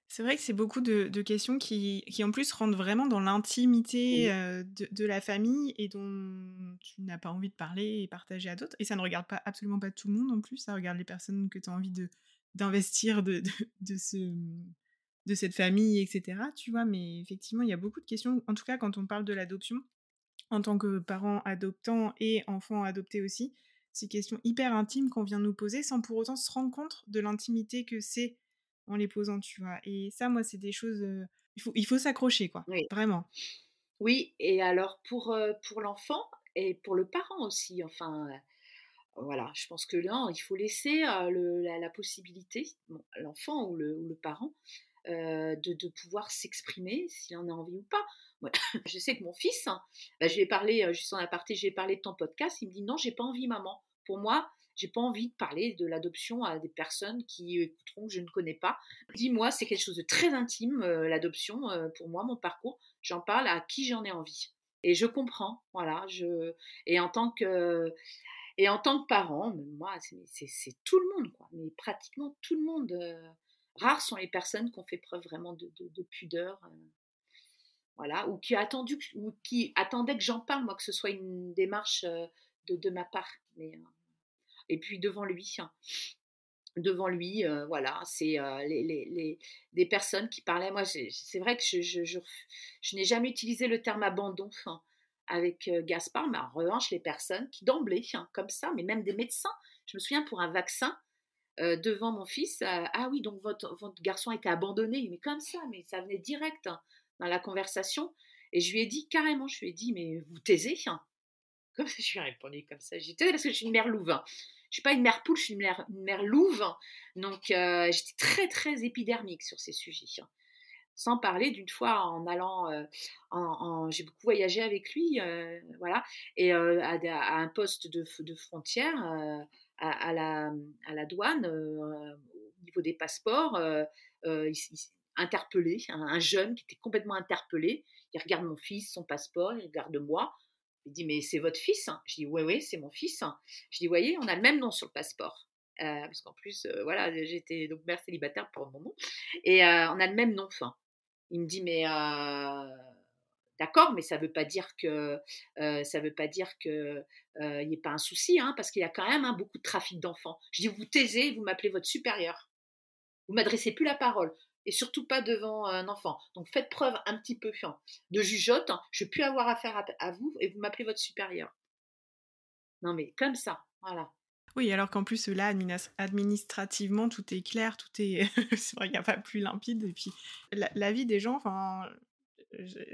C'est vrai que c'est beaucoup de, questions qui, qui, en plus rentrent vraiment dans l'intimité de, la famille et dont tu n'as pas envie de parler et partager à d'autres. Et ça ne regarde pas absolument pas tout le monde en plus, ça regarde les personnes que tu as envie de, d'investir de, de, ce, de cette famille, etc. Tu vois, mais effectivement, il y a beaucoup de questions. En tout cas, quand on parle de l'adoption, en tant que parents adoptants et enfants adoptés aussi, ces questions hyper intimes qu'on vient nous poser sans pour autant se rendre compte de l'intimité que c'est en les posant, tu vois. Et ça, moi, c'est des choses. il faut, il faut s'accrocher, quoi. Vraiment. Oui, et alors pour, pour l'enfant et pour le parent aussi, enfin. voilà, je pense que là, il faut laisser la, possibilité, l'enfant ou le, ou le parent, de, de, pouvoir s'exprimer s'il en a envie ou pas. je sais que mon fils, hein, bah, je lui ai parlé, juste en aparté, j'ai parlé de ton podcast, il me dit non, j'ai pas envie, maman. Pour moi, j'ai pas envie de parler de l'adoption à des personnes qui écouteront que je ne connais pas. Dis-moi, c'est quelque chose de très intime, l'adoption, pour moi, mon parcours. J'en parle à qui j'en ai envie. Et je comprends, voilà. Je... Et en tant que et en tant que parent, moi, c'est tout le monde, quoi. Mais pratiquement tout le monde. Rares sont les personnes qui ont fait preuve vraiment de, de pudeur voilà, ou qui, attendu, ou qui attendait que j'en parle, moi, que ce soit une démarche euh, de, ma part. Euh, et puis devant lui, hein, devant lui, euh, voilà, c'est les, les, les, des personnes qui parlaient. Moi, c'est vrai que je, je, je, n'ai jamais utilisé le terme abandon hein, avec Gaspard, mais en revanche, les personnes qui d'emblée, hein, comme ça, mais même des médecins, je me souviens pour un vaccin, devant mon fils, ah oui, donc votre, garçon a été abandonné, mais comme ça, mais ça venait direct dans la conversation. Et je lui ai dit carrément, je lui ai dit, mais vous taisez hein Comme je lui ai répondu comme ça, j'ai parce que je suis une mère louve. Hein. Je suis pas une mère poule, je suis une mère, louve. Donc euh, j'étais très très épidermique sur ces sujets. Hein. Sans parler d'une fois en allant, euh, j'ai beaucoup voyagé avec lui, euh, voilà, et à, un poste de, de frontière, à, la, à la douane, au niveau des passeports, il, interpellé, un, jeune qui était complètement interpellé. Il regarde mon fils, son passeport, il regarde moi. Il dit mais c'est votre fils Je dis oui oui c'est mon fils. Je dis voyez on a le même nom sur le passeport. Euh, parce qu'en plus euh, voilà j'étais donc mère célibataire pour mon nom et euh, on a le même nom. Enfin, il me dit mais d'accord mais ça veut pas dire que ça veut pas dire que il n'y ait pas un souci hein, parce qu'il y a quand même hein, beaucoup de trafic d'enfants. Je dis vous taisez vous m'appelez votre supérieur. Vous m'adressez plus la parole et surtout pas devant un enfant. Donc faites preuve un petit peu de jugeote. Hein. Je ne plus avoir affaire à, vous et vous m'appelez votre supérieur. Non mais comme ça, voilà. Oui, alors qu'en plus là, administrativement, tout est clair, tout est, c'est vrai qu'il n'y a pas plus limpide. Et puis la, vie des gens, enfin,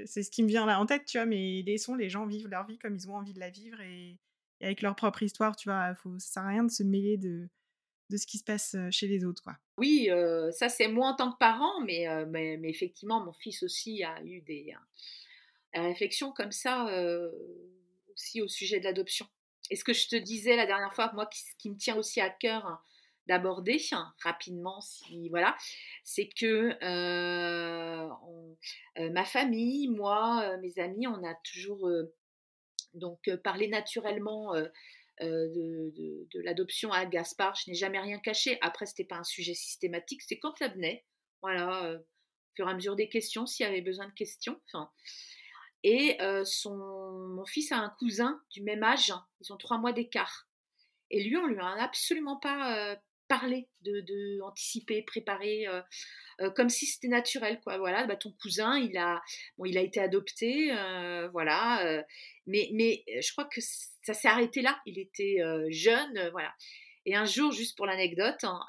c'est ce qui me vient là en tête, tu vois. Mais laissons les gens vivre leur vie comme ils ont envie de la vivre et, avec leur propre histoire, tu vois. Faut, ça sert à rien de se mêler de de ce qui se passe chez les autres. Quoi. Oui, ça c'est moi en tant que parent, mais, mais, effectivement, mon fils aussi a eu des réflexions comme ça aussi au sujet de l'adoption. Et ce que je te disais la dernière fois, moi, ce qui me tient aussi à cœur hein, d'aborder hein, rapidement, si voilà, c'est que ma famille, moi, mes amis, on a toujours donc parlé naturellement euh, de, l'adoption à Gaspard. Je n'ai jamais rien caché. Après, c'était pas un sujet systématique, c'est quand ça venait. Voilà, euh, au fur et à mesure des questions, s'il y avait besoin de questions. Et euh, son, mon fils a un cousin du même âge, ils ont trois mois d'écart. Et lui, on lui a absolument pas parlé, de, de anticiper, préparer, comme si c'était naturel, quoi. Voilà, bah, ton cousin, il a, bon, il a été adopté, voilà. mais, mais je crois que ça s'est arrêté là. Il était jeune, voilà. Et un jour, juste pour l'anecdote, hein,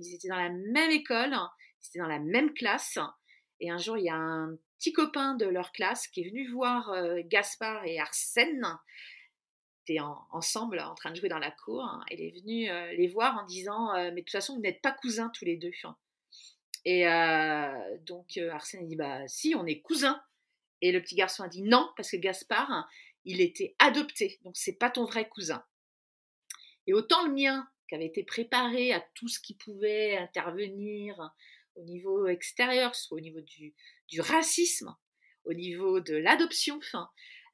ils étaient dans la même école, ils étaient dans la même classe. Et un jour, il y a un petit copain de leur classe qui est venu voir Gaspard et Arsène ensemble en train de jouer dans la cour. Hein. Elle est venue les voir en disant Mais de toute façon, vous n'êtes pas cousins tous les deux. Et donc Arsène dit Bah si, on est cousins. Et le petit garçon a dit Non, parce que Gaspard, il était adopté, donc c'est pas ton vrai cousin. Et autant le mien, qui avait été préparé à tout ce qui pouvait intervenir au niveau extérieur, soit au niveau du, racisme, au niveau de l'adoption,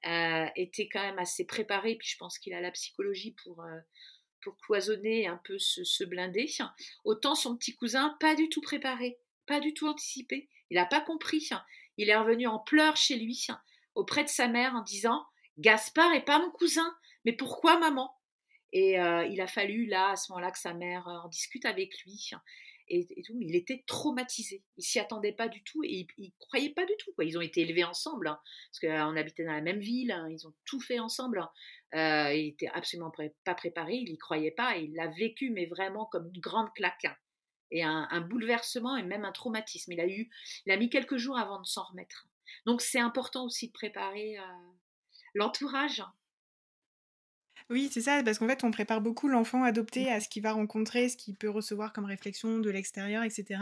euh, était quand même assez préparé. Puis je pense qu'il a la psychologie pour, euh, pour cloisonner un peu ce, ce blindé. Autant son petit cousin, pas du tout préparé, pas du tout anticipé. Il n'a pas compris. Il est revenu en pleurs chez lui, auprès de sa mère, en disant Gaspard est pas mon cousin, mais pourquoi maman? Et euh, il a fallu là, à ce moment-là, que sa mère en discute avec lui il était traumatisé. Il s'y attendait pas du tout et il, croyait pas du tout. Ils ont été élevés ensemble, hein, parce qu'on habitait dans la même ville, hein, ils ont tout fait ensemble. Hein. Euh, il était absolument pas préparé, il y croyait pas, et il l'a vécu, mais vraiment comme une grande claque. Et un, bouleversement et même un traumatisme. Il a, eu, il a mis quelques jours avant de s'en remettre. Donc c'est important aussi de préparer euh, l'entourage oui, c'est ça, parce qu'en fait, on prépare beaucoup l'enfant adopté à ce qu'il va rencontrer, ce qu'il peut recevoir comme réflexion de l'extérieur, etc.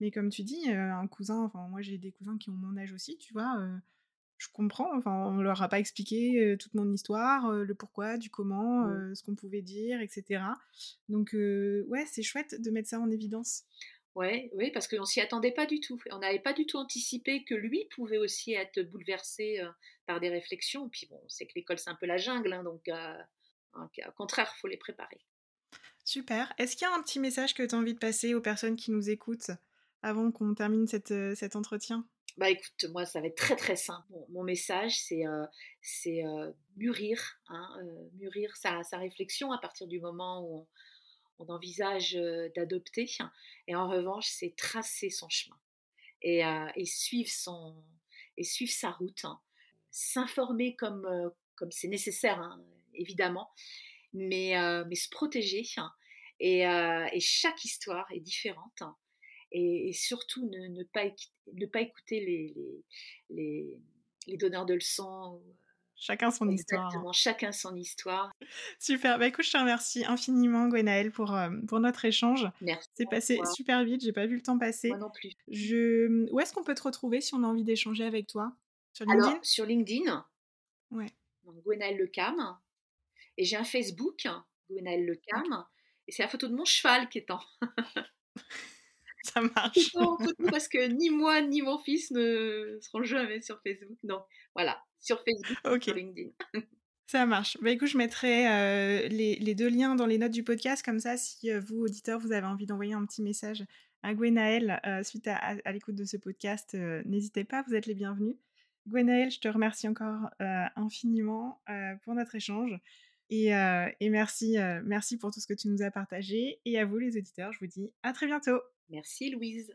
Mais comme tu dis, euh, un cousin, enfin, moi j'ai des cousins qui ont mon âge aussi, tu vois, euh, je comprends, enfin, on leur a pas expliqué euh, toute mon histoire, le pourquoi, du comment, mmh. ce qu'on pouvait dire, etc. Donc, ouais, c'est chouette de mettre ça en évidence. Ouais, oui, parce qu'on s'y attendait pas du tout. On n'avait pas du tout anticipé que lui pouvait aussi être bouleversé par des réflexions. Puis bon, c'est que l'école c'est un peu la jungle, hein, donc au contraire, il faut les préparer. Super. Est-ce qu'il y a un petit message que tu as envie de passer aux personnes qui nous écoutent avant qu'on termine cette, euh, cet entretien? Bah écoute, moi ça va être très très simple. mon message c'est euh, c'est euh, mûrir, hein, mûrir sa, sa, réflexion à partir du moment où on, envisage d'adopter. Et en revanche, c'est tracer son chemin et, suivre son et suivre sa route, hein. s'informer comme comme c'est nécessaire. Hein évidemment, mais, mais se protéger. Hein, et, chaque histoire est différente. Et, surtout, ne, pas, ne pas écouter les, les, donneurs de leçons. Chacun son histoire. Exactement, chacun son histoire. Super. Bah, écoute, je te remercie infiniment, Gwenaëlle, pour, euh, pour notre échange. Merci. C'est passé super vite, j'ai pas vu le temps passer. Moi non plus. Je... Où est-ce qu'on peut te retrouver si on a envie d'échanger avec toi? Sur LinkedIn? Alors, sur LinkedIn. Ouais. Donc, Gwenaëlle Lecam. Et j'ai un Facebook, Gwenaëlle Lecam, et c'est la photo de mon cheval qui est en. Ça marche. parce que ni moi ni mon fils ne seront jamais sur Facebook. Donc voilà, sur Facebook, sur LinkedIn. Ça marche. Bah, écoute, je mettrai euh, les, deux liens dans les notes du podcast, comme ça, si euh, vous, auditeurs, vous avez envie d'envoyer un petit message à Gwenaëlle euh, suite à, l'écoute de ce podcast, n'hésitez pas, vous êtes les bienvenus. Gwenaëlle, je te remercie encore infiniment pour notre échange. Et, merci, merci pour tout ce que tu nous as partagé. Et à vous les auditeurs, je vous dis à très bientôt. Merci Louise.